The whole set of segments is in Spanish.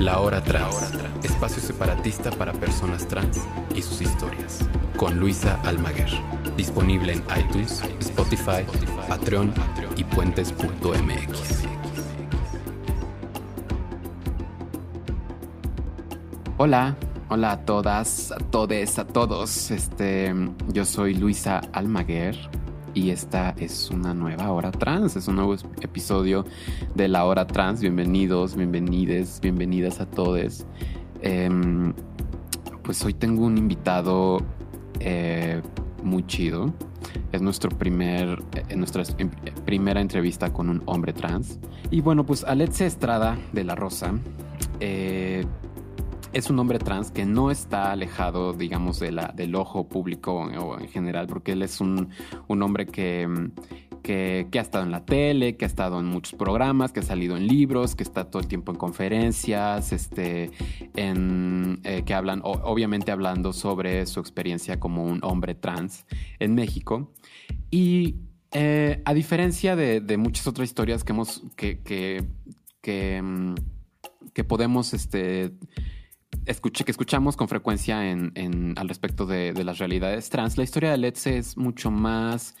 La Hora Trans, espacio separatista para personas trans y sus historias, con Luisa Almaguer. Disponible en iTunes, Spotify, Patreon y puentes.mx. Hola, hola a todas, a todes, a todos. Este, yo soy Luisa Almaguer y esta es una nueva hora trans, es un nuevo episodio de la hora trans. Bienvenidos, bienvenides, bienvenidas a todos. Em, pues hoy tengo un invitado eh, muy chido. Es nuestro primer, eh, nuestra em, primera entrevista con un hombre trans. Y bueno, pues Alexe Estrada de la Rosa. Es un hombre trans que no está alejado, digamos, de la, del ojo público o en general, porque él es un, hombre que, que, ha estado en la tele, que ha estado en muchos programas, que ha salido en libros, que está todo el tiempo en conferencias, este, en, eh, que hablan, obviamente hablando sobre su experiencia como un hombre trans en México. Y eh, a diferencia de, muchas otras historias que hemos, que, que, que, mm, que podemos, este, escuché, que escuchamos con frecuencia en, al respecto de, las realidades trans, la historia de Letze es mucho más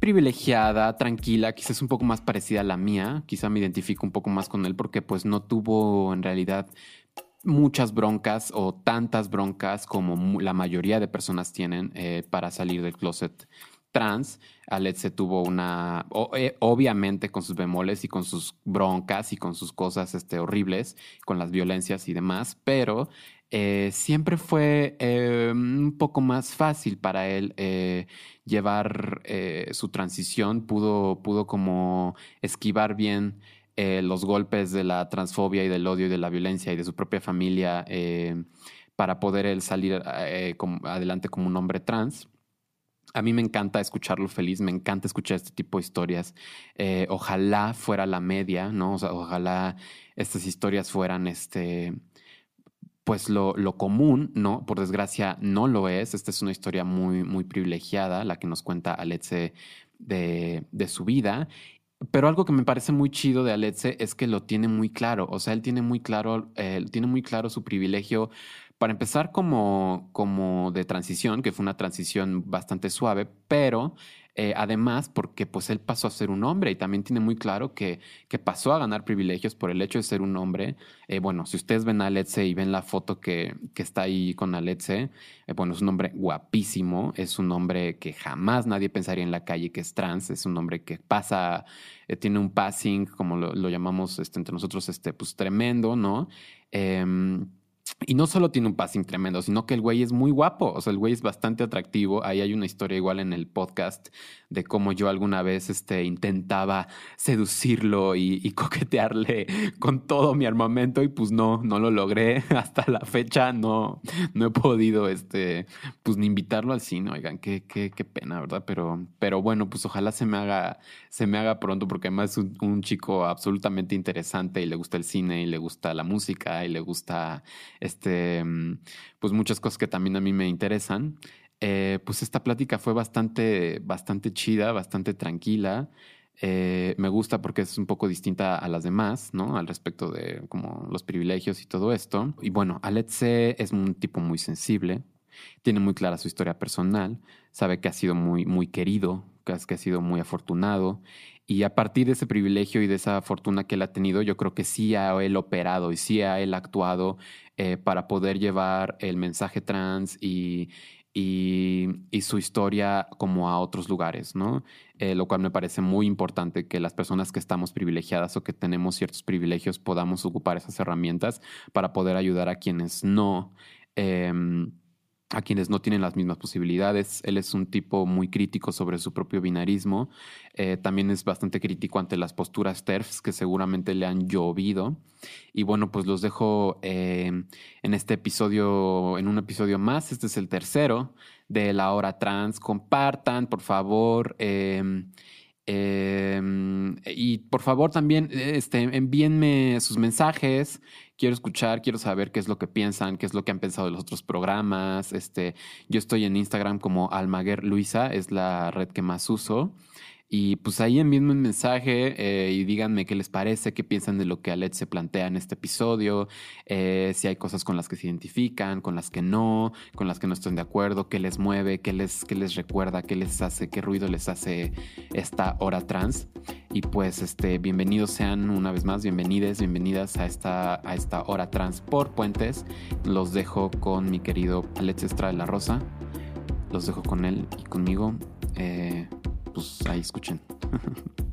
privilegiada, tranquila, quizás un poco más parecida a la mía, quizá me identifico un poco más con él porque pues no tuvo en realidad muchas broncas o tantas broncas como la mayoría de personas tienen eh, para salir del closet trans. se tuvo una, eh, obviamente con sus bemoles y con sus broncas y con sus cosas este, horribles, con las violencias y demás, pero eh, siempre fue eh, un poco más fácil para él llevar su transición, pudo, pudo como esquivar bien los golpes de la transfobia y del odio y de la violencia y de su propia familia para poder él salir adelante como un hombre trans a mí me encanta escucharlo feliz, me encanta escuchar este tipo de historias. Eh, ojalá fuera la media, ¿no? Ojalá estas historias fueran este. Pues lo, lo, común, ¿no? Por desgracia no lo es. Esta es una historia muy, muy privilegiada, la que nos cuenta Aletze de, de su vida. Pero algo que me parece muy chido de Aletze es que lo tiene muy claro. O sea, él tiene muy claro, eh, tiene muy claro su privilegio para empezar como, como de transición, que fue una transición bastante suave, pero eh, además porque pues él pasó a ser un hombre y también tiene muy claro que, que pasó a ganar privilegios por el hecho de ser un hombre. Eh, bueno, si ustedes ven a Letze y ven la foto que, que está ahí con Aletze, eh, bueno, es un hombre guapísimo, es un hombre que jamás nadie pensaría en la calle que es trans, es un hombre que pasa, tiene un passing, como lo, lo llamamos este, entre nosotros, este, pues tremendo, ¿no? Y no solo tiene un passing tremendo, sino que el güey es muy guapo. O sea, el güey es bastante atractivo. Ahí hay una historia igual en el podcast de cómo yo alguna vez este, intentaba seducirlo y, coquetearle con todo mi armamento y pues no, no lo logré. Hasta la fecha no, no he podido este, pues ni invitarlo al cine. Oigan, qué, qué, qué pena, ¿verdad? Pero, pero bueno, pues ojalá se me haga, se me haga pronto porque además es un chico absolutamente interesante y le gusta el cine y le gusta la música y le gusta este, mm, pues muchas cosas que también a mí me interesan. Eh, pues esta plática fue bastante, bastante chida, bastante tranquila. Eh, me gusta porque es un poco distinta a las demás, ¿no? Al respecto de como los privilegios y todo esto. Y bueno, Aletze es un tipo muy sensible, tiene muy clara su historia personal, sabe que ha sido muy, muy querido, que ha sido muy afortunado y a partir de ese privilegio y de esa fortuna que él ha tenido, yo creo que sí ha él operado y sí ha él actuado eh, para poder llevar el mensaje trans y, y, su historia como a otros lugares, ¿no? Eh, lo cual me parece muy importante que las personas que estamos privilegiadas o que tenemos ciertos privilegios podamos ocupar esas herramientas para poder ayudar a quienes no. Em, a quienes no tienen las mismas posibilidades. Él es un tipo muy crítico sobre su propio binarismo. Eh, también es bastante crítico ante las posturas TERFs que seguramente le han llovido. Y bueno, pues los dejo eh, en este episodio, en un episodio más. Este es el tercero de la hora trans. Compartan, por favor. Eh, y por favor también este, envíenme sus mensajes quiero escuchar, quiero saber qué es lo que piensan, qué es lo que han pensado de los otros programas. Este, yo estoy en Instagram como Almaguer Luisa, es la red que más uso. Y pues ahí envíenme un mensaje eh, y díganme qué les parece, qué piensan de lo que Alet se plantea en este episodio, eh, si hay cosas con las que se identifican, con las que no, con las que no están de acuerdo, qué les mueve, qué les, qué les recuerda, qué les hace, qué ruido les hace esta hora trans. Y pues este, bienvenidos sean una vez más, bienvenides, bienvenidas a esta, a esta hora trans por Puentes. Los dejo con mi querido Alex Estrada de la Rosa. Los dejo con él y conmigo. Eh, pues ahí escuchen.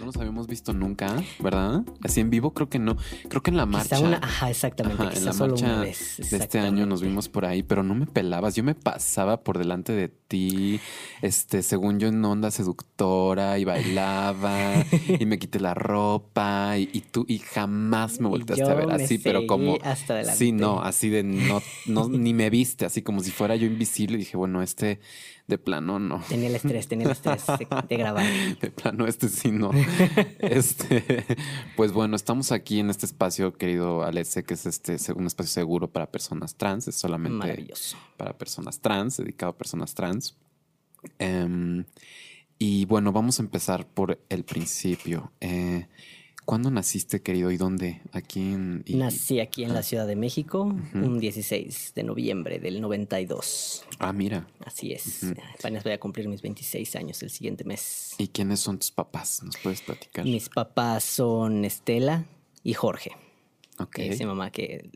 No nos habíamos visto nunca, ¿verdad? Así en vivo creo que no. Creo que en la marcha. ajá, exactamente. en la marcha de este año nos vimos por ahí, pero no me pelabas. Yo me pasaba por delante de ti, este, según yo en onda seductora y bailaba y me quité la ropa y, tú y jamás me volteaste a ver así, pero como hasta sí, no, así de no, no ni me viste, así como si fuera yo invisible. Y dije, bueno, este de plano no. Tenía el estrés, tenía el estrés de, grabar. De plano, este sí no. este, pues bueno, estamos aquí en este espacio, querido Alece, que es este un espacio seguro para personas trans. Es solamente para personas trans, dedicado a personas trans. Em, y bueno, vamos a empezar por el principio. Eh, ¿Cuándo naciste, querido? ¿Y dónde? Aquí en... Nací aquí en la Ciudad de México, un 16 de noviembre del 92. Ah, mira. Así es. Apenas voy a cumplir mis 26 años el siguiente mes. ¿Y quiénes son tus papás? ¿Nos puedes platicar? Mis papás son Estela y Jorge. Ok. Es mi mamá que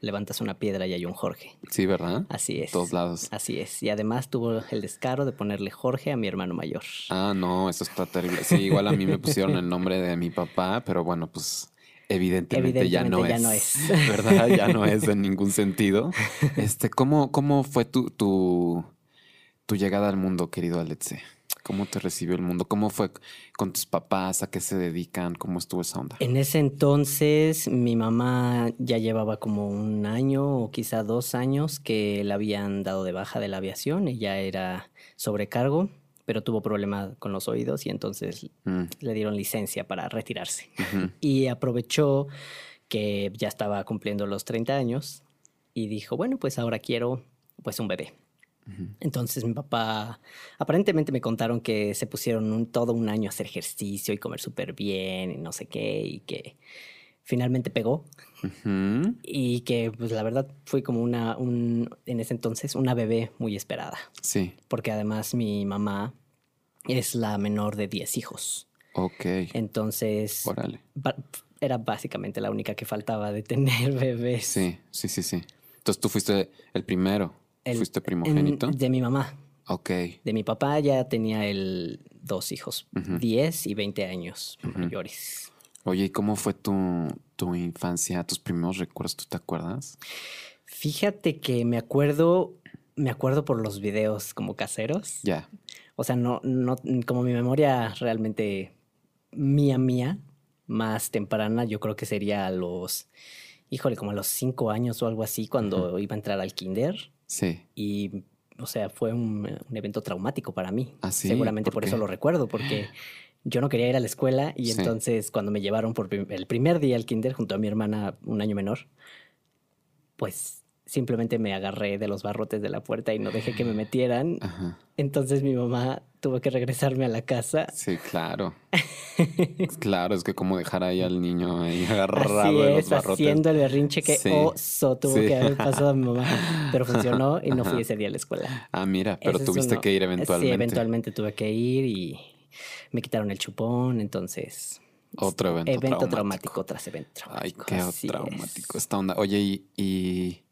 levantas una piedra y hay un Jorge. Sí, ¿verdad? Así es. Todos lados. Así es. Y además tuvo el descaro de ponerle Jorge a mi hermano mayor. Ah, no, eso está terrible. Sí, igual a mí me pusieron el nombre de mi papá, pero bueno, pues evidentemente, ya, no, ya no es. ¿Verdad? Ya no es en ningún sentido. Este, ¿cómo, cómo fue tu, tu, tu llegada al mundo, querido Alexe? ¿Cómo te recibió el mundo? ¿Cómo fue con tus papás? ¿A qué se dedican? ¿Cómo estuvo esa onda? En ese entonces mi mamá ya llevaba como un año o quizá dos años que la habían dado de baja de la aviación. Ella era sobrecargo, pero tuvo problemas con los oídos y entonces mm. le dieron licencia para retirarse. Y aprovechó que ya estaba cumpliendo los 30 años y dijo, bueno, pues ahora quiero pues un bebé. Entonces mi papá, aparentemente me contaron que se pusieron un, todo un año a hacer ejercicio y comer súper bien y no sé qué, y que finalmente pegó. Y que, pues la verdad, fue como una, un, en ese entonces, una bebé muy esperada. Sí. Porque además mi mamá es la menor de 10 hijos. Ok. Entonces, era básicamente la única que faltaba de tener bebés. Sí, sí, sí, sí. Entonces tú fuiste el primero. ¿Fuiste primogénito? de mi mamá. Ok. De mi papá ya tenía el, dos hijos, 10 y 20 años mayores. Oye, ¿y cómo fue tu, tu infancia, tus primeros recuerdos? ¿Tú te acuerdas? Fíjate que me acuerdo, me acuerdo por los videos como caseros. Ya. O sea, no, no, como mi memoria realmente mía, mía, más temprana, yo creo que sería a los, híjole, como a los cinco años o algo así, cuando iba a entrar al kinder. Sí. Y, o sea, fue un, evento traumático para mí. ¿Ah, Seguramente por, eso lo recuerdo, porque yo no quería ir a la escuela y entonces cuando me llevaron por el primer día al kinder junto a mi hermana un año menor, pues simplemente me agarré de los barrotes de la puerta y no dejé que me metieran. Entonces mi mamá tuvo que regresarme a la casa. Sí, claro. claro, es que como dejar ahí al niño ahí agarrado de los barrotes. haciendo el berrinche que oso tuvo que haber pasado a mi mamá. Pero funcionó y no fui ese día a la escuela. Ah, mira, pero tuviste que ir eventualmente. Sí, eventualmente tuve que ir y me quitaron el chupón, entonces... Otro evento, evento traumático. tras evento traumático. Ay, qué traumático esta onda. Oye, y ¿Y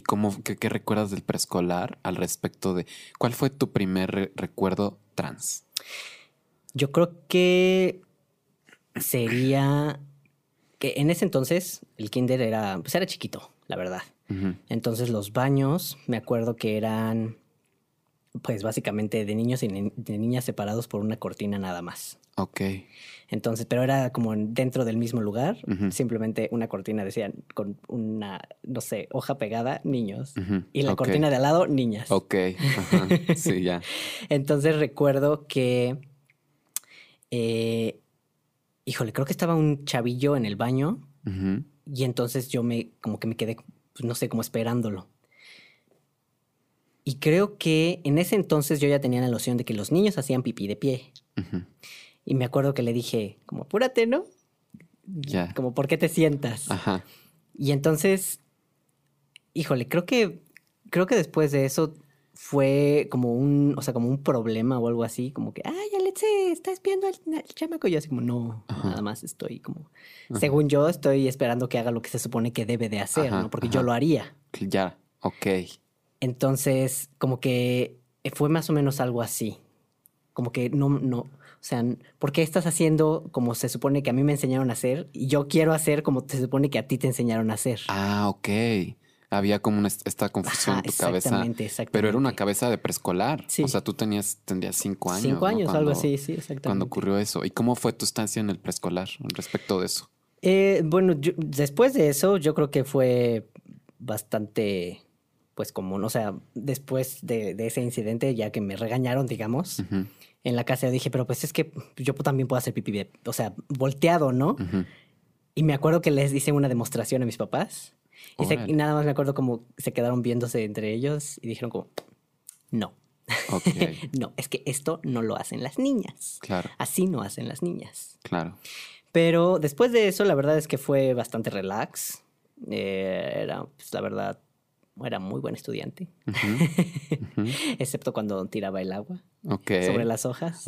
cómo, qué, recuerdas del preescolar al respecto de cuál fue tu primer recuerdo trans? Yo creo que sería que en ese entonces el kinder era, pues era chiquito, la verdad. Entonces los baños, me acuerdo que eran, pues básicamente de niños y de niñas separados por una cortina nada más. Ok. Entonces, pero era como en- dentro del mismo lugar, simplemente una cortina decían con una, no sé, hoja pegada, niños. Y la cortina de al lado, niñas. Ok. Ajá. Sí, ya. Entonces recuerdo que, eh, híjole, creo que estaba un chavillo en el baño y entonces yo me, como que me quedé, pues, no sé, como esperándolo. Y creo que en ese entonces yo ya tenía la noción de que los niños hacían pipí de pie. Y me acuerdo que le dije, como apúrate, ¿no? Ya. Como, ¿por qué te sientas? Ajá. Y entonces, híjole, creo que, creo que después de eso fue como un, o sea, como un problema o algo así, como que, ay, Alexe, estás viendo al, al chamaco. Y yo así como, no, Ajá. nada más estoy como, Ajá. según yo, estoy esperando que haga lo que se supone que debe de hacer, Ajá, ¿no? Porque yo lo haría. Ya. Ok. Entonces, como que fue más o menos algo así. Como que no, no, o sea, ¿por qué estás haciendo como se supone que a mí me enseñaron a hacer y yo quiero hacer como se supone que a ti te enseñaron a hacer? Ah, ok. Había como una, esta confusión Ajá, en tu cabeza. exactamente, exactamente. Pero era una cabeza de preescolar. Sí. O sea, tú tenías, tendrías cinco años. Cinco ¿no? años, algo Cuando- así, sí, exactamente. Cuando ocurrió eso. ¿Y cómo fue tu estancia en el preescolar respecto de eso? Eh, bueno, yo- después de eso, yo creo que fue bastante, pues común. O sea, después de, de ese incidente, ya que me regañaron, digamos, Ujú, en la casa yo dije, pero pues es que yo también puedo hacer pipí, de- o sea, volteado, ¿no? ujú. Y me acuerdo que les hice una demostración a mis papás. Y, se- Órale. y nada más me acuerdo como se quedaron viéndose entre ellos y dijeron como, no, no, es que esto no lo hacen las niñas. Claro, Así no hacen las niñas. claro. Pero después de eso, la verdad es que fue bastante relax. Eh, era, pues la verdad, era muy buen estudiante, excepto cuando tiraba el agua Sobre las hojas.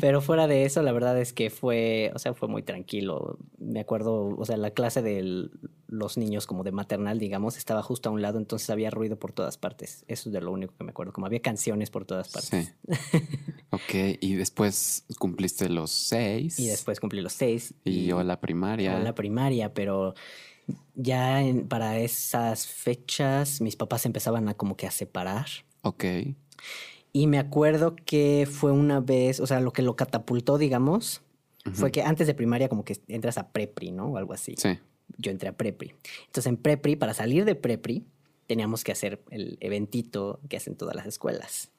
Pero fuera de eso, la verdad es que fue, o sea, fue muy tranquilo. Me acuerdo, o sea, la clase de los niños como de maternal, digamos, estaba justo a un lado, entonces había ruido por todas partes. Eso es de lo único que me acuerdo, como había canciones por todas partes. Sí. Ok. Y después cumpliste los seis. Y después cumplí los seis. Y yo la primaria. a la primaria, pero ya en- para esas fechas mis papás empezaban a como que a separar. Ok. Y me acuerdo que fue una vez, o sea, lo que lo catapultó, digamos, fue que antes de primaria como que entras a prepri, ¿no? O algo así. Sí. Yo entré a prepri. Entonces en prepri, para salir de prepri, teníamos que hacer el eventito que hacen todas las escuelas.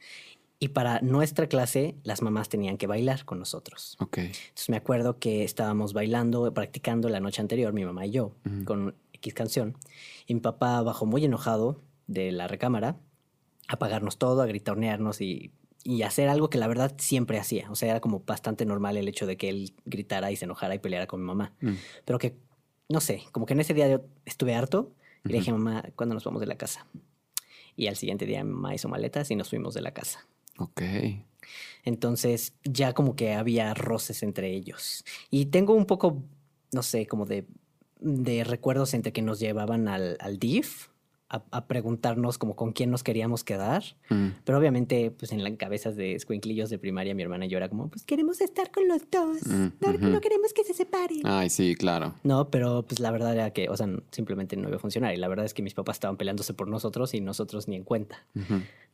Y para nuestra clase, las mamás tenían que bailar con nosotros. Ok. Entonces me acuerdo que estábamos bailando, practicando la noche anterior, mi mamá y yo, Ujú. con X canción. Y mi papá bajó muy enojado de la recámara a pagarnos todo, a gritonearnos y, y hacer algo que la verdad siempre hacía. O sea, era como bastante normal el hecho de que él gritara y se enojara y peleara con mi mamá. Mm. Pero que, no sé, como que en ese día yo estuve harto y le Ujú. dije, mamá, ¿cuándo nos vamos de la casa? Y al siguiente día mi mamá hizo maletas y nos fuimos de la casa. Ok. Entonces ya como que había roces entre ellos. Y tengo un poco, no sé, como de, de recuerdos entre que nos llevaban al, al DIF a, a preguntarnos como con quién nos queríamos quedar. Mm. Pero obviamente, pues en las cabezas de escuinclillos de primaria, mi hermana y yo era como, pues queremos estar con los dos. Mm, no, no queremos que se separen. Ay, sí, claro. No, pero pues la verdad era que, o sea, simplemente no iba a funcionar. Y la verdad es que mis papás estaban peleándose por nosotros y nosotros ni en cuenta.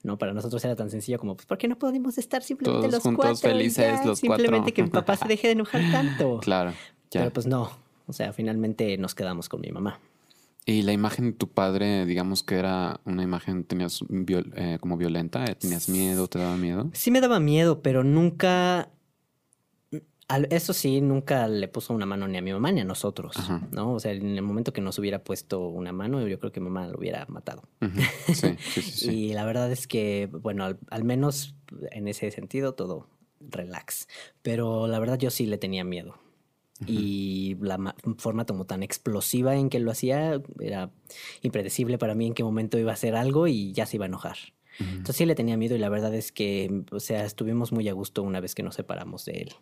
¿no? Para nosotros era tan sencillo como, pues, ¿por qué no podemos estar simplemente Todos los juntos, cuatro? felices, ya? los Simplemente cuatro. que mi papá se deje de enojar tanto. Claro. Ya. Pero pues no. O sea, finalmente nos quedamos con mi mamá. Y la imagen de tu padre, digamos que era una imagen, tenías viol- eh, como violenta, eh, tenías miedo, te daba miedo. Sí me daba miedo, pero nunca... Eso sí, nunca le puso una mano ni a mi mamá ni a nosotros, Ajá. ¿no? O sea, en el momento que nos hubiera puesto una mano, yo creo que mamá lo hubiera matado. Sí, sí. sí. Y la verdad es que, bueno, al, al menos en ese sentido, todo relax. Pero la verdad yo sí le tenía miedo. Y la ma- forma como tan explosiva en que lo hacía era impredecible para mí en qué momento iba a hacer algo y ya se iba a enojar. Ujú. Entonces sí le tenía miedo y la verdad es que, o sea, estuvimos muy a gusto una vez que nos separamos de él.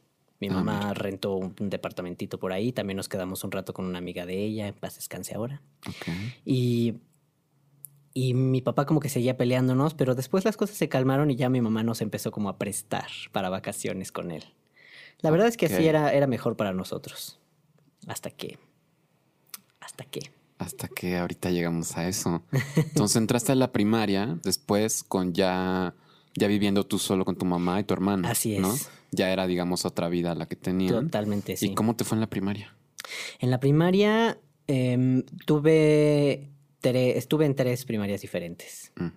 Mi Ah, mamá mira. rentó un, un departamentito por ahí, también nos quedamos un rato con una amiga de ella, en paz descanse ahora. Y, y mi papá como que seguía peleándonos, pero después las cosas se calmaron y ya mi mamá nos empezó como a prestar para vacaciones con él. La verdad es que Ok. así era, era mejor para nosotros. Hasta que... Hasta que... Hasta que ahorita llegamos a eso. Entonces entraste a la primaria, después con ya, ya viviendo tú solo con tu mamá y tu hermana. Así ¿no? es. Ya era, digamos, otra vida la que tenían. Totalmente, sí. ¿Y cómo te fue en la primaria? En la primaria em, tuve tre- estuve en tres primarias diferentes. Mm.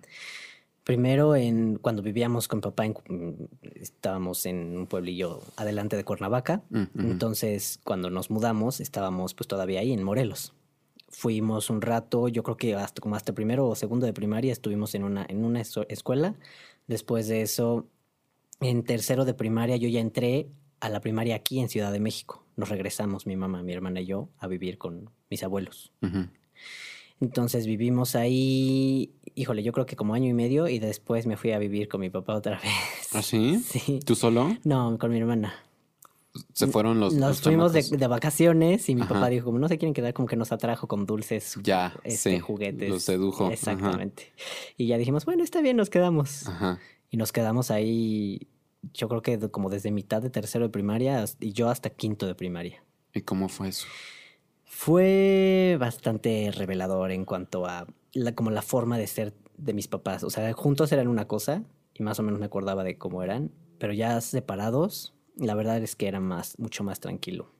Primero, en, cuando vivíamos con papá, en- mm, estábamos en un pueblillo adelante de Cuernavaca. Mm. Entonces, cuando nos mudamos, estábamos pues todavía ahí en Morelos. Fuimos un rato, yo creo que hasta como hasta primero o segundo de primaria estuvimos en una, en una escuela. Después de eso, en tercero de primaria, yo ya entré a la primaria aquí en Ciudad de México. Nos regresamos, mi mamá, mi hermana y yo, a vivir con mis abuelos. Entonces vivimos ahí, híjole, yo creo que como año y medio y después me fui a vivir con mi papá otra vez. ¿Ah, sí? Sí. ¿Tú solo? No, con mi hermana. Se fueron los. Nos los fuimos de, vacaciones y mi Ajá. papá dijo, como no se quieren quedar, como que nos atrajo con dulces, Ya, este, sí, juguetes. los sedujo, ajá. Exactamente. Y ya dijimos, bueno, está bien, nos quedamos. Ajá. Y nos quedamos ahí, yo creo que como desde mitad de tercero de primaria y yo hasta quinto de primaria. ¿Y cómo fue eso? Fue bastante revelador en cuanto a la, como la forma de ser de mis papás. O sea, juntos eran una cosa y más o menos me acordaba de cómo eran, pero ya separados, la verdad es que era más, mucho más tranquilo.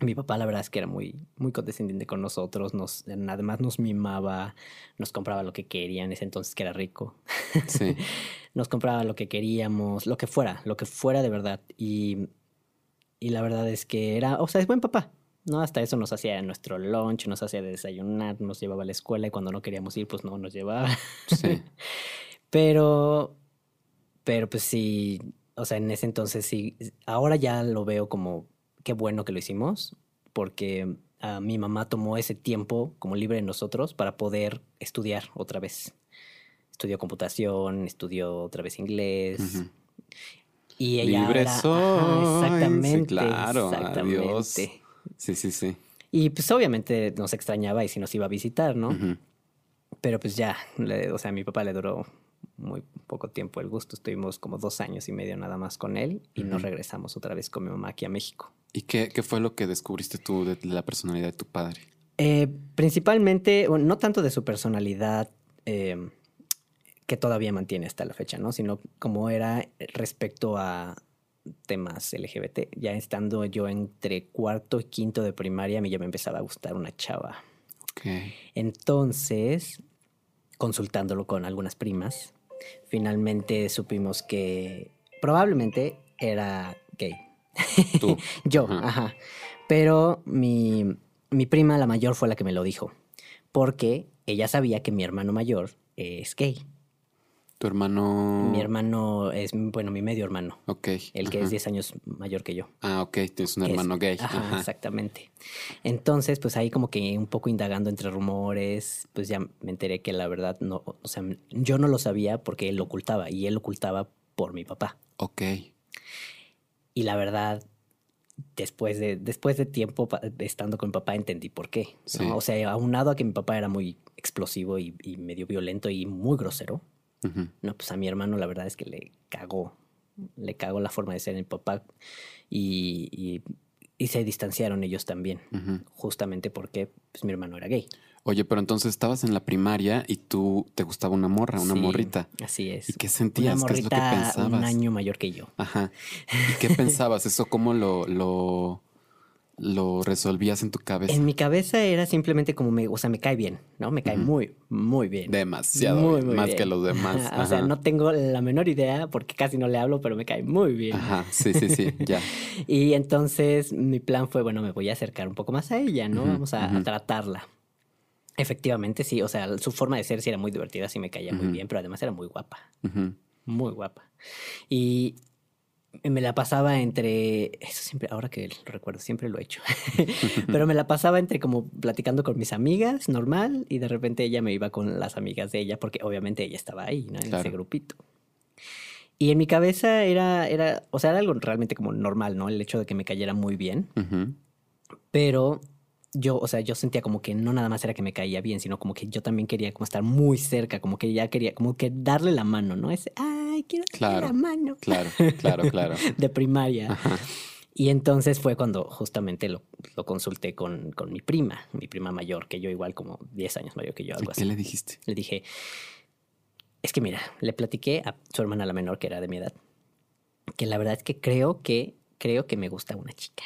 Mi papá, la verdad es que era muy, muy condescendiente con nosotros, nos, además nos mimaba, nos compraba lo que quería en ese entonces que era rico. Sí. nos compraba lo que queríamos, lo que fuera, lo que fuera de verdad. Y, y la verdad es que era, o sea, es buen papá. ¿No? Hasta eso nos hacía nuestro lunch, nos hacía desayunar, nos llevaba a la escuela y cuando no queríamos ir, pues no nos llevaba. Sí. Pero, pero pues sí, o sea, en ese entonces sí, ahora ya lo veo como qué bueno que lo hicimos, porque ah, mi mamá tomó ese tiempo como libre de nosotros para poder estudiar otra vez. Estudió computación, estudió otra vez inglés. Y ella Libre ahora- soy. Ajá, Sí, exactamente. claro, exactamente. adiós. Sí, sí, sí. Y pues obviamente nos extrañaba y si nos iba a visitar, ¿no? Pero pues ya, le- o sea, a mi papá le duró muy poco tiempo el gusto. Estuvimos como dos años y medio nada más con él y nos Ujú. regresamos otra vez con mi mamá aquí a México. ¿Y qué, qué fue lo que descubriste tú de la personalidad de tu padre? Eh, principalmente, bueno, no tanto de su personalidad eh, que todavía mantiene hasta la fecha, ¿no? Sino como era respecto a temas LGBT. Ya estando yo entre cuarto y quinto de primaria, a mí ya me empezaba a gustar una chava. Entonces, consultándolo con algunas primas, finalmente supimos que probablemente era gay. Tú. Yo, Ajá. ajá. Pero mi, mi prima, la mayor, fue la que me lo dijo. Porque ella sabía que mi hermano mayor es gay. Tu hermano. Mi hermano es, bueno, mi medio hermano. Ok. El que ajá. es 10 años mayor que yo. Ah, ok. Tienes un Es- hermano gay. Ajá, Ajá. exactamente. Entonces, pues ahí como que un poco indagando entre rumores, pues ya me enteré que la verdad no, o sea, yo no lo sabía porque él lo ocultaba y él lo ocultaba por mi papá. Ok. Y la verdad, después de, después de tiempo estando con mi papá entendí por qué. ¿no? Sí. O sea, aunado a que mi papá era muy explosivo y, y medio violento y muy grosero, No, pues a mi hermano la verdad es que le cagó, le cagó la forma de ser mi papá y, y- y se distanciaron ellos también, justamente porque pues, mi hermano era gay. Oye, pero entonces estabas en la primaria y tú te gustaba una morra, una Sí, morrita. Así es. ¿Y qué Una sentías? ¿Qué es lo que pensabas? un año mayor que yo. Ajá. ¿Y qué pensabas? ¿Eso cómo lo, lo, lo resolvías en tu cabeza? En mi cabeza era simplemente como me, o sea, me cae bien, ¿no? Me cae muy, muy bien. Demasiado, Muy, bien, muy más bien. que los demás. Ajá, O sea, no tengo la menor idea porque casi no le hablo, pero me cae muy bien. Ajá, sí, sí, sí, ya. Y entonces mi plan fue, bueno, me voy a acercar un poco más a ella, ¿no? Vamos a, a tratarla. Efectivamente, sí, o sea, su forma de ser sí era muy divertida, sí me caía muy bien, pero además era muy guapa, muy guapa. Y me la pasaba entre, eso siempre, ahora que lo recuerdo, siempre lo he hecho, pero me la pasaba entre como platicando con mis amigas, normal, y de repente ella me iba con las amigas de ella, porque obviamente ella estaba ahí, ¿no? En ese Claro. grupito. Y en mi cabeza era, era, o sea, era algo realmente como normal, ¿no? El hecho de que me cayera muy bien. Pero yo, o sea, yo sentía como que no nada más era que me caía bien, sino como que yo también quería como estar muy cerca, como que ya quería, como que darle la mano, ¿no? Ese, ay, quiero darle Claro. la mano. Claro, claro, claro. De primaria. Ajá. Y entonces fue cuando justamente lo, lo consulté con, con, mi prima, mi prima mayor, que yo igual como 10 años mayor que yo, algo así. ¿Qué le dijiste? Le dije, es que mira, le platiqué a su hermana la menor, que era de mi edad, que la verdad es que creo que, creo que me gusta una chica.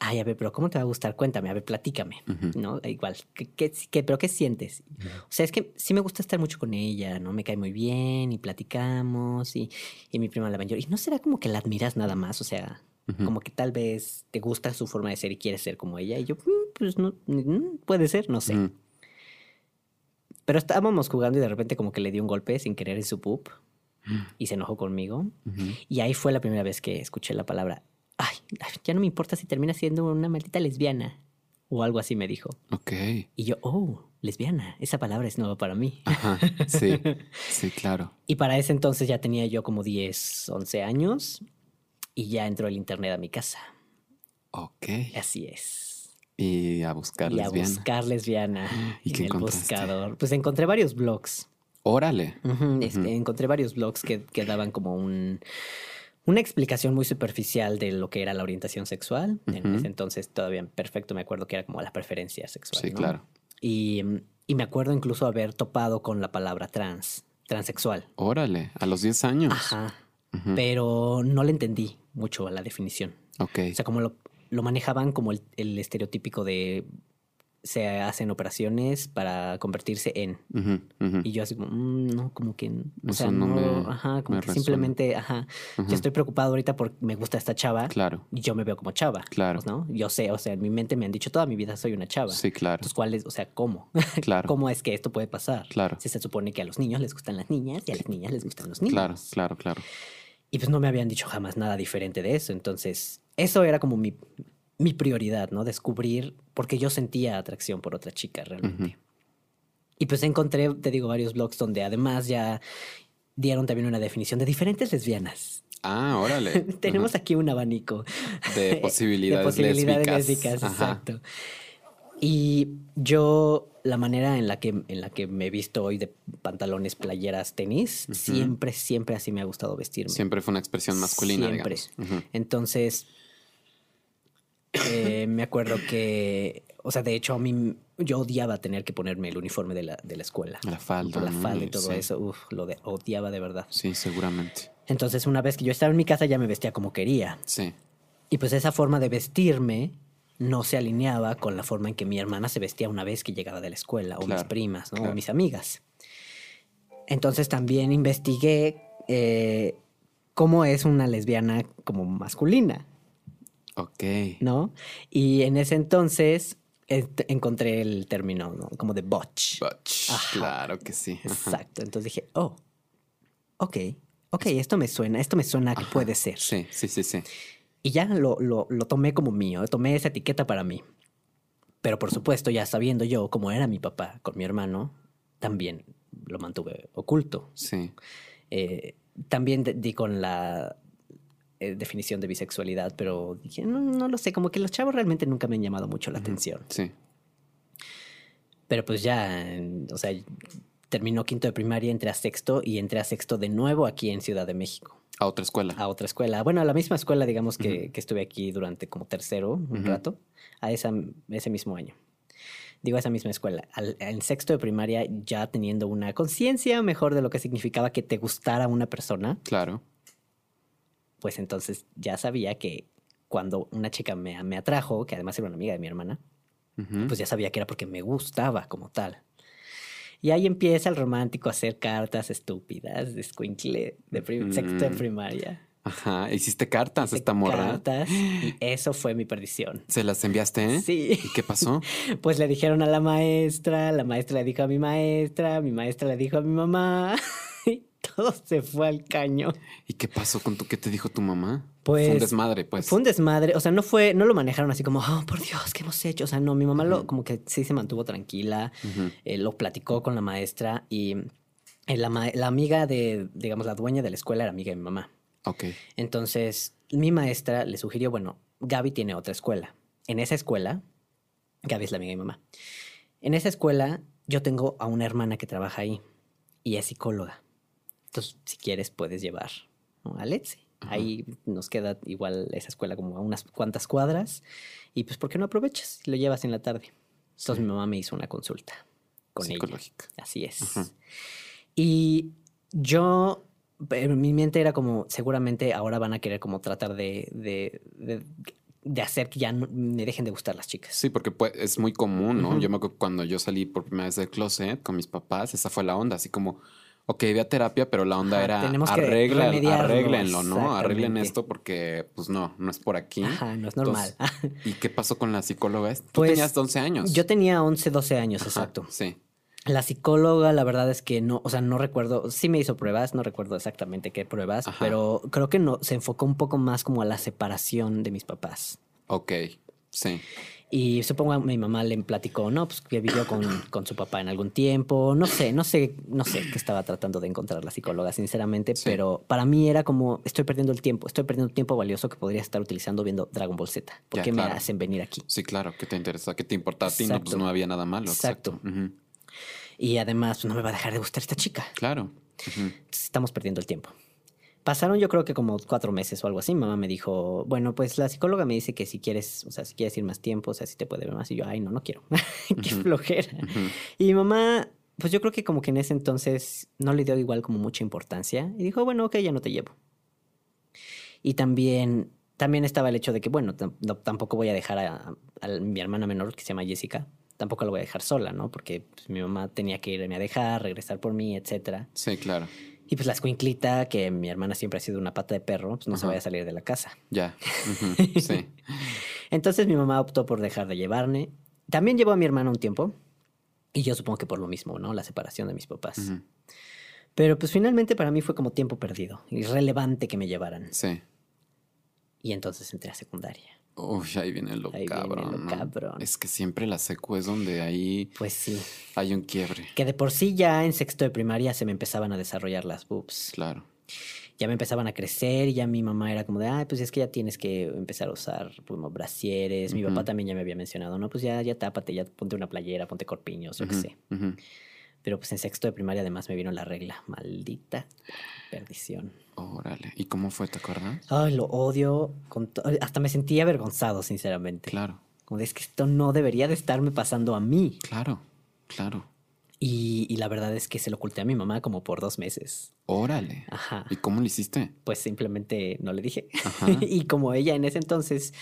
Ay, a ver, pero ¿cómo te va a gustar? Cuéntame, a ver, platícame, uh -huh. ¿no? Igual, ¿qué, qué, qué, pero qué sientes? Uh -huh. O sea, es que sí me gusta estar mucho con ella, ¿no? Me cae muy bien y platicamos y, y mi prima la mayor. ¿Y no será como que la admiras nada más? O sea, uh -huh. como que tal vez te gusta su forma de ser y quieres ser como ella. Y yo, pues no, puede ser, no sé. Pero estábamos jugando y de repente como que le dio un golpe sin querer en su pup y se enojó conmigo. Y ahí fue la primera vez que escuché la palabra ay, ya no me importa si termina siendo una maldita lesbiana. O algo así me dijo. Ok. Y yo, oh, lesbiana, esa palabra es nueva para mí. Ajá, sí, sí, claro. y para ese entonces ya tenía yo como 10, 11 años y ya entró el internet a mi casa. Ok. Así es. Y a buscar y lesbiana. a buscar lesbiana ¿Y en qué el buscador. Pues encontré varios blogs. Órale. Uh -huh, este. Encontré varios blogs que, que daban como un, una explicación muy superficial de lo que era la orientación sexual. En ese entonces todavía perfecto me acuerdo que era como la preferencia sexual. Sí, ¿no? claro. Y, y me acuerdo incluso haber topado con la palabra trans, transexual. Órale, a los 10 años. Ajá. Pero no le entendí mucho a la definición. Ok. O sea, como lo, lo manejaban como el, el estereotípico de se hacen operaciones para convertirse en. Y yo así como, mm, no, como que, o Eso sea, no me- ajá, como que resuena. simplemente, ajá, yo estoy preocupado ahorita porque me gusta esta chava Claro, y yo me veo como chava, Claro. ¿no? Yo sé, o sea, en mi mente me han dicho toda mi vida soy una chava. sí, claro, Entonces, ¿cuál es, o sea, cómo? claro, ¿Cómo es que esto puede pasar? claro, Si se supone que a los niños les gustan las niñas y a las niñas les gustan los niños. claro, claro, claro. Y pues no me habían dicho jamás nada diferente de eso. Entonces, eso era como mi, mi prioridad, ¿no? Descubrir, porque yo sentía atracción por otra chica realmente. Y pues encontré, te digo, varios blogs donde además ya dieron también una definición de diferentes lesbianas. Ah, órale. Tenemos aquí un abanico de posibilidades, de posibilidades lésbicas. lésbicas, Ajá. exacto. Y yo, la manera en la que, en la que me he visto hoy de pantalones, playeras, tenis, siempre, siempre así me ha gustado vestirme. Siempre fue una expresión masculina, Siempre. digamos. Entonces, eh, me acuerdo que, o sea, de hecho, a mí, yo odiaba tener que ponerme el uniforme de la, de la escuela. La falda. La falda y todo Sí. eso, uf, lo de, odiaba de verdad. Sí, seguramente. Entonces, una vez que yo estaba en mi casa, ya me vestía como quería. Sí. Y pues esa forma de vestirme no se alineaba con la forma en que mi hermana se vestía una vez que llegaba de la escuela, o mis primas, ¿no? claro. o mis amigas. Entonces también investigué eh, cómo es una lesbiana como masculina, Ok. ¿no? Y en ese entonces ent- encontré el término, ¿no? Como de. Butch. Ajá. Claro que sí. Ajá. Exacto. Entonces dije, oh, ok, ok, esto me suena, esto me suena que puede ser. Sí, sí, sí, sí. Y ya lo, lo, lo tomé como mío, tomé esa etiqueta para mí. Pero por supuesto, ya sabiendo yo cómo era mi papá con mi hermano, también lo mantuve oculto. Sí. Eh, también di con la eh, definición de bisexualidad, pero dije, no, no lo sé, como que los chavos realmente nunca me han llamado mucho la atención. Sí. Pero pues ya, o sea, terminó quinto de primaria, entré a sexto y entré a sexto de nuevo aquí en Ciudad de México. A otra escuela. a otra escuela. Bueno, a la misma escuela, digamos, que, que estuve aquí durante como tercero, un rato, a esa, ese mismo año. Digo, a esa misma escuela. Al, en sexto de primaria, ya teniendo una conciencia mejor de lo que significaba que te gustara una persona, Claro. Pues entonces ya sabía que cuando una chica me, me atrajo, que además era una amiga de mi hermana, pues ya sabía que era porque me gustaba como tal. Y ahí empieza el romántico a hacer cartas estúpidas de escuincle de prim- sexto de primaria. Ajá. Hiciste cartas Hice esta morra. cartas y eso fue mi perdición. ¿Se las enviaste? ¿eh? Sí. ¿Y qué pasó? Pues le dijeron a la maestra, la maestra le dijo a mi maestra, mi maestra le dijo a mi mamá todo se fue al caño. ¿Y qué pasó con tu qué te dijo tu mamá? Pues, Fue un desmadre, pues. Fue un desmadre, o sea, no fue, no lo manejaron así como, oh, por Dios, ¿qué hemos hecho? O sea, no, mi mamá lo, como que sí se mantuvo tranquila, eh, lo platicó con la maestra y eh, la, ma- la amiga de, digamos, la dueña de la escuela era amiga de mi mamá. Ok. Entonces, mi maestra le sugirió, bueno, Gaby tiene otra escuela. En esa escuela, Gaby es la amiga de mi mamá. En esa escuela, yo tengo a una hermana que trabaja ahí y es psicóloga. Entonces, si quieres, puedes llevar ¿no? a Letzi. Ahí nos queda igual esa escuela como a unas cuantas cuadras. Y pues, ¿por qué no aprovechas y lo llevas en la tarde? Entonces mi mamá me hizo una consulta con ella. Psicológica. Así es. Y yo, en mi mente era como, seguramente ahora van a querer como tratar de, de, de- de hacer que ya no- me dejen de gustar las chicas. Sí, porque pues, es muy común, ¿no? Yo me acuerdo cuando yo salí por primera vez del closet con mis papás, esa fue la onda, así como, ok, ve a terapia, pero la onda Ajá, era tenemos que arregla, arréglenlo, ¿no? Arreglen esto porque, pues no, no es por aquí. Ajá, no es normal. Entonces, ¿Y qué pasó con la psicóloga? Tú Pues, tenías 11 años. Yo tenía 11, 12 años, Ajá, exacto. Sí. La psicóloga, la verdad es que no, o sea, no recuerdo, sí me hizo pruebas, no recuerdo exactamente qué pruebas, Ajá. pero creo que no, se enfocó un poco más como a la separación de mis papás. Ok, sí. Y supongo a mi mamá le platicó, no, pues que vivió con, con su papá en algún tiempo. No sé, no sé, no sé qué estaba tratando de encontrar la psicóloga, sinceramente. Sí. Pero para mí era como, estoy perdiendo el tiempo, estoy perdiendo tiempo valioso que podría estar utilizando viendo Dragon Ball Z. ¿Por Ya, qué claro. me hacen venir aquí? Sí, claro, ¿qué te interesa? ¿Qué te importa a ti? No, pues no había nada malo. Exacto. Y además, pues, no me va a dejar de gustar esta chica. Claro. Estamos perdiendo el tiempo. Pasaron yo creo que como cuatro meses o algo así. Mamá me dijo, bueno, pues la psicóloga me dice que si quieres, o sea, si quieres ir más tiempo, o sea, si te puede ver más. Y yo, ay, no, no quiero. Qué flojera. Y mi mamá, pues yo creo que como que en ese entonces no le dio igual como mucha importancia. Y dijo, bueno, ok, ya no te llevo. Y también, también estaba el hecho de que, bueno, tam- no- tampoco voy a dejar a, a mi hermana menor, que se llama Jessica, tampoco la voy a dejar sola, ¿no? Porque pues, mi mamá tenía que irme a dejar, regresar por mí, etcétera. Sí, claro. Y pues la escuinclita, que mi hermana siempre ha sido una pata de perro, pues no se vaya a salir de la casa. Ya. Sí. Entonces mi mamá optó por dejar de llevarme. También llevó a mi hermana un tiempo. Y yo supongo que por lo mismo, ¿no? La separación de mis papás. Pero pues finalmente para mí fue como tiempo perdido. Irrelevante que me llevaran. Sí. Y entonces entré a secundaria. Uy, ahí viene lo Ahí viene cabrón. lo ¿no? cabrón. Es que siempre la secu es donde ahí Pues sí. hay un quiebre. Que de por sí ya en sexto de primaria se me empezaban a desarrollar las boobs. Claro. Ya me empezaban a crecer y ya mi mamá era como de, ay, pues es que ya tienes que empezar a usar como brasieres. Mi papá también ya me había mencionado, no, pues ya, ya tápate, ya ponte una playera, ponte corpiños, yo qué sé. Pero pues en sexto de primaria además me vino la regla. Maldita perdición. Órale. ¿Y cómo fue, te acuerdas? Ay, lo odio. Con Hasta me sentí avergonzado, sinceramente. Claro, Como de, es que esto no debería de estarme pasando a mí. claro, claro. Y, y la verdad es que se lo oculté a mi mamá como por dos meses. Órale. Ajá. ¿Y cómo lo hiciste? Pues simplemente no le dije. Ajá. y como ella en ese entonces,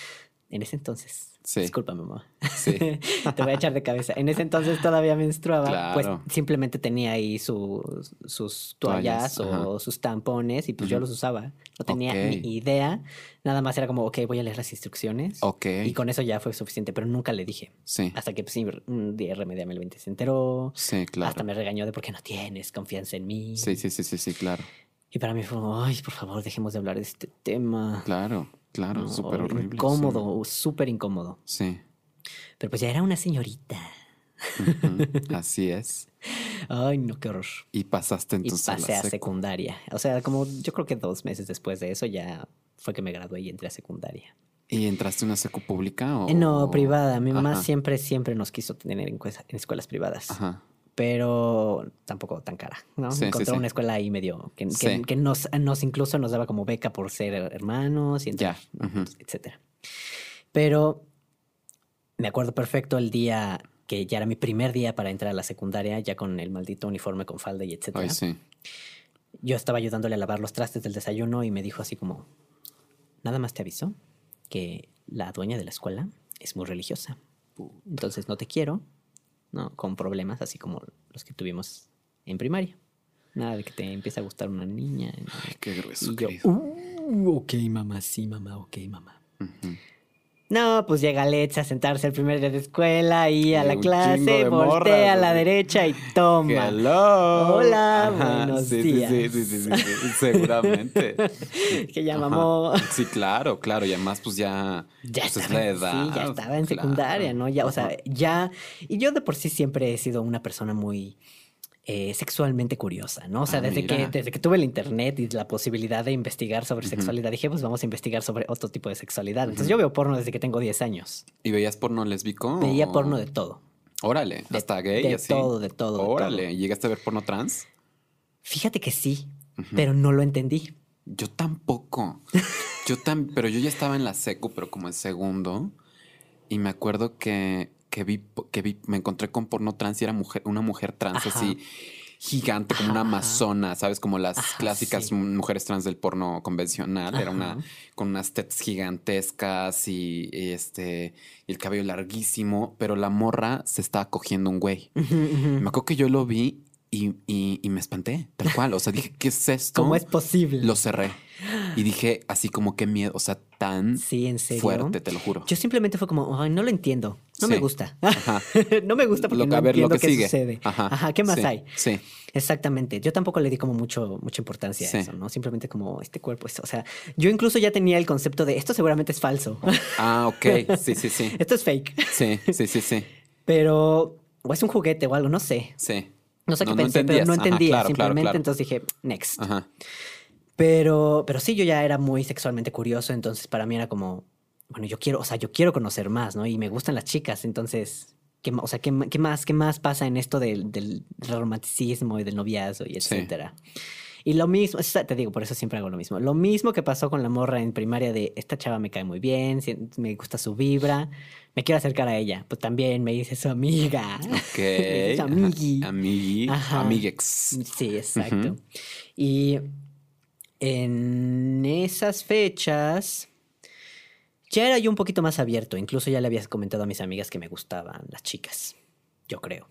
en ese entonces, Sí. disculpa mamá, Sí. te voy a echar de cabeza. En ese entonces todavía menstruaba, Claro. pues simplemente tenía ahí sus, sus toallas, Toallas, o sus tampones y pues yo los usaba. No tenía ni idea. Nada más era como, ok, voy a leer las instrucciones. Ok. Y con eso ya fue suficiente, pero nunca le dije. Sí. Hasta que pues, sí, un día Irremediablemente se enteró. Sí, claro. Hasta me regañó de por qué no tienes confianza en mí. Sí, sí, sí, sí, sí, claro. Y para mí fue como, ay, por favor, dejemos de hablar de este tema. Claro, claro. No, Súper horrible. sí. Incómodo, súper incómodo. Sí. Pero pues ya era una señorita. Así es. Ay, no, qué horror. Y pasaste Y entonces pasé a a la secu. secundaria. O sea, como yo creo que dos meses después de eso ya fue que me gradué y entré a secundaria. ¿Y entraste a una secu pública o...? Eh, No, privada. Mi mamá siempre, siempre nos quiso tener en escuelas privadas. Ajá. Pero tampoco tan cara, ¿no? Sí, Encontré sí. una escuela ahí medio... Que, que- nos, nos incluso nos daba como beca por ser hermanos y entrar, ujú. etcétera. Pero me acuerdo perfecto el día que ya era mi primer día para entrar a la secundaria, ya con el maldito uniforme con falda y etcétera. Ay. Yo estaba ayudándole a lavar los trastes del desayuno y me dijo así como, nada más te aviso que la dueña de la escuela es muy religiosa. Entonces no te quiero, ¿no? Con problemas así como los que tuvimos en primaria. Nada de que te empiece a gustar una niña. Ay, qué grueso, Y yo. "Uh, ok, mamá, sí, mamá, ok, mamá. Ujú. No, pues llega Let's a sentarse el primer día de escuela y a Y la clase, voltea morras, a la derecha y toma. Hello. Hola, buenos sí, sí, días. Sí, sí, sí, sí, sí, seguramente. Que ya Ajá. mamó. Sí, claro, claro. Y además, pues ya. Ya pues, es la edad. sí, ya estaba en claro. secundaria, ¿no? Ya, o sea, ya. Y yo de por sí siempre he sido una persona muy eh, sexualmente curiosa, ¿no? O sea, Ah, desde, que, desde que tuve el internet y la posibilidad de investigar sobre sexualidad, dije, pues vamos a investigar sobre otro tipo de sexualidad. Entonces yo veo porno desde que tengo 10 años. ¿Y veías porno lésbico? Veía o- porno de todo. Órale, De- hasta gay de y así. todo, de todo, de Órale, todo. ¿y llegaste a ver porno trans? Fíjate que sí, pero no lo entendí. Yo tampoco. Yo tan, pero yo ya estaba en la secu, pero como en segundo. Y me acuerdo que, que vi, que vi, me encontré con porno trans y era mujer, una mujer trans Ajá. así gigante, como una amazona, ¿sabes? Como las Ajá, clásicas sí. mujeres trans del porno convencional. Era una con unas tetas gigantescas y, y este y el cabello larguísimo, pero la morra se estaba cogiendo un güey. Me acuerdo que yo lo vi y, y- y me espanté, tal cual. O sea, dije, ¿qué es esto? ¿Cómo es posible? Lo cerré. Y dije, así como qué miedo, o sea, tan Sí, en serio. fuerte, te lo juro. Yo simplemente fue como, ay, no lo entiendo. No me gusta. Ajá. no me gusta porque Lo no a ver, lo entiendo que qué sigue. sucede. Ajá. ¿qué más Sí, hay? Sí. Exactamente. Yo tampoco le di como mucho, mucha importancia a eso, ¿no? Simplemente como este cuerpo. es- o sea, yo incluso ya tenía el concepto de esto seguramente es falso. Ah, ok. Sí, sí, sí. esto es fake. Sí, sí, sí, sí. Pero. O es un juguete o algo, no sé. Sí. No sé qué No, no pensé, pero no entendía. claro, simplemente claro. entonces dije, next. Ajá. Pero, pero sí, yo ya era muy sexualmente curioso, entonces para mí era como, bueno, yo quiero, o sea, yo quiero conocer más, ¿no? Y me gustan las chicas, entonces, ¿qué, o sea, ¿qué, qué más, qué más pasa en esto del, del romanticismo y del noviazgo y Sí. etcétera? Y lo mismo, te digo, por eso siempre hago lo mismo. Lo mismo que pasó con la morra en primaria de esta chava me cae muy bien, me gusta su vibra, me quiero acercar a ella. Pues también me dice su amiga. Ok. Ajá. amigui. Amigui. Ajá. Amiguex. Sí, exacto. Y en esas fechas ya era yo un poquito más abierto. Incluso ya le habías comentado a mis amigas que me gustaban las chicas. Yo creo.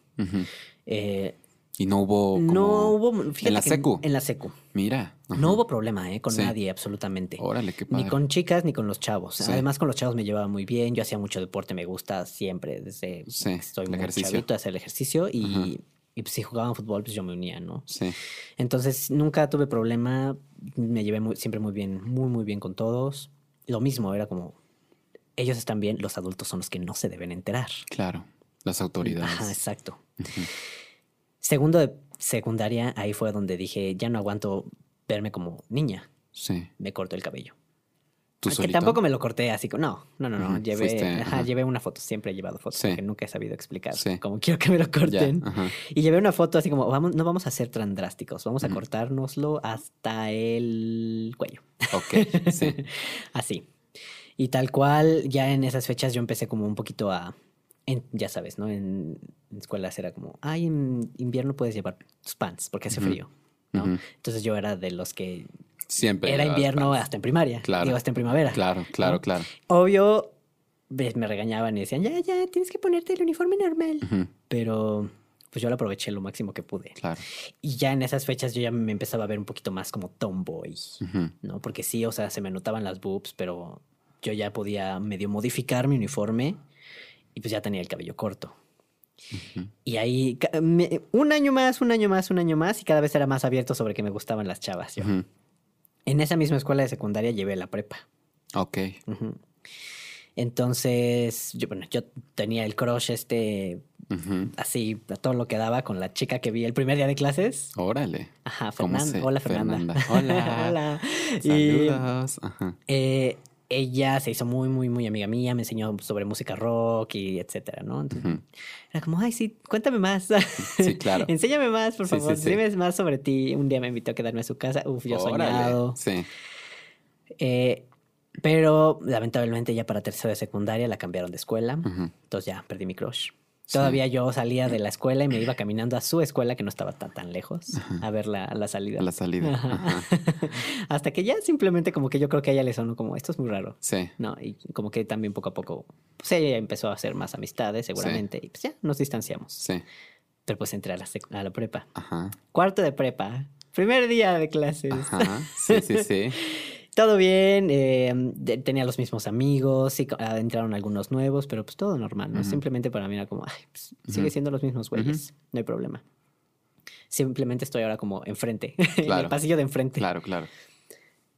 Eh, Y no hubo. como- no hubo. fíjate ¿En la secu? En la secu. Mira. Ajá. No hubo problema eh, con Sí. nadie, absolutamente. Órale, qué padre. Ni con chicas ni con los chavos. Sí. Además, con los chavos me llevaba muy bien. Yo hacía mucho deporte, me gusta siempre. Desde Sí, estoy el muy ejercicio. chavito hacer el ejercicio. Ajá. Y, y pues, si jugaban fútbol, pues yo me unía, ¿no? Sí. Entonces nunca tuve problema, me llevé muy- siempre muy bien, muy muy bien con todos. Lo mismo, era como, ellos están bien, los adultos son los que no se deben enterar. Claro. Las autoridades. Ajá, exacto. Ujú. Segundo de secundaria, ahí fue donde dije, ya no aguanto verme como niña, Sí. me corto el cabello. ¿Tú Aunque solito? tampoco me lo corté así, como- no, no, no, no, Ujú, llevé, fuiste, ajá, ajá. llevé una foto, siempre he llevado fotos, Sí. porque nunca he sabido explicar Sí. cómo quiero que me lo Ya, corten. ajá. Y llevé una foto así como, vamos, no vamos a ser tan drásticos, vamos a cortárnoslo hasta el cuello. Ok. Sí. así. Y tal cual, ya en esas fechas yo empecé como un poquito a, en- ya sabes, ¿no? En, en escuelas era como, ay, en invierno puedes llevar tus pants porque hace frío, ¿no? Entonces yo era de los que Siempre. era invierno pants. hasta en primaria, Claro. digo, hasta en primavera. Claro, claro, ¿no? claro. Obvio, me regañaban y decían, ya, ya, tienes que ponerte el uniforme normal. Ujú, Pero pues yo lo aproveché lo máximo que pude. Claro. Y ya en esas fechas yo ya me empezaba a ver un poquito más como tomboy, ¿no? Porque sí, o sea, se me notaban las boobs, pero yo ya podía medio modificar mi uniforme y pues ya tenía el cabello corto. Y ahí un año más, un año más, un año más y cada vez era más abierto sobre que me gustaban las chavas. Yo. En esa misma escuela de secundaria llevé la prepa. Ok. Entonces, yo, bueno, yo tenía el crush este así a todo lo que daba con la chica que vi el primer día de clases. Órale. Ajá, ¿Cómo Fernanda. se- Hola, Fernanda. Hola. Hola. Y, Saludos. Ajá. eh, ella se hizo muy, muy, muy amiga mía, me enseñó sobre música rock y etcétera, ¿no? Entonces. Era como, ay, sí, cuéntame más. Sí, claro. Enséñame más, por Sí, favor. sí. Dime más sobre ti. Un día me invitó a quedarme a su casa. Uf, yo Órale. soñado. Sí. Eh, pero lamentablemente ya para tercero de secundaria la cambiaron de escuela. Entonces ya perdí mi crush. Sí. Todavía yo salía de la escuela y me iba caminando a su escuela, que no estaba tan, tan lejos, a ver la, la salida. La salida. Ajá. Hasta que ya simplemente como que yo creo que a ella le sonó como, esto es muy raro. Sí. No, y como que también poco a poco, pues ella empezó a hacer más amistades seguramente. Y pues ya nos distanciamos. Sí. Pero pues entré a la, a la prepa. Ajá. Cuarto de prepa. Primer día de clases. Ajá. Sí, sí, sí. Todo bien, eh, tenía los mismos amigos, sí, ah, entraron algunos nuevos, pero pues todo normal, ¿no? Simplemente para mí era como, ay, pues, sigue siendo los mismos güeyes, no hay problema. Simplemente estoy ahora como enfrente, en el Claro. pasillo de enfrente. Claro, claro.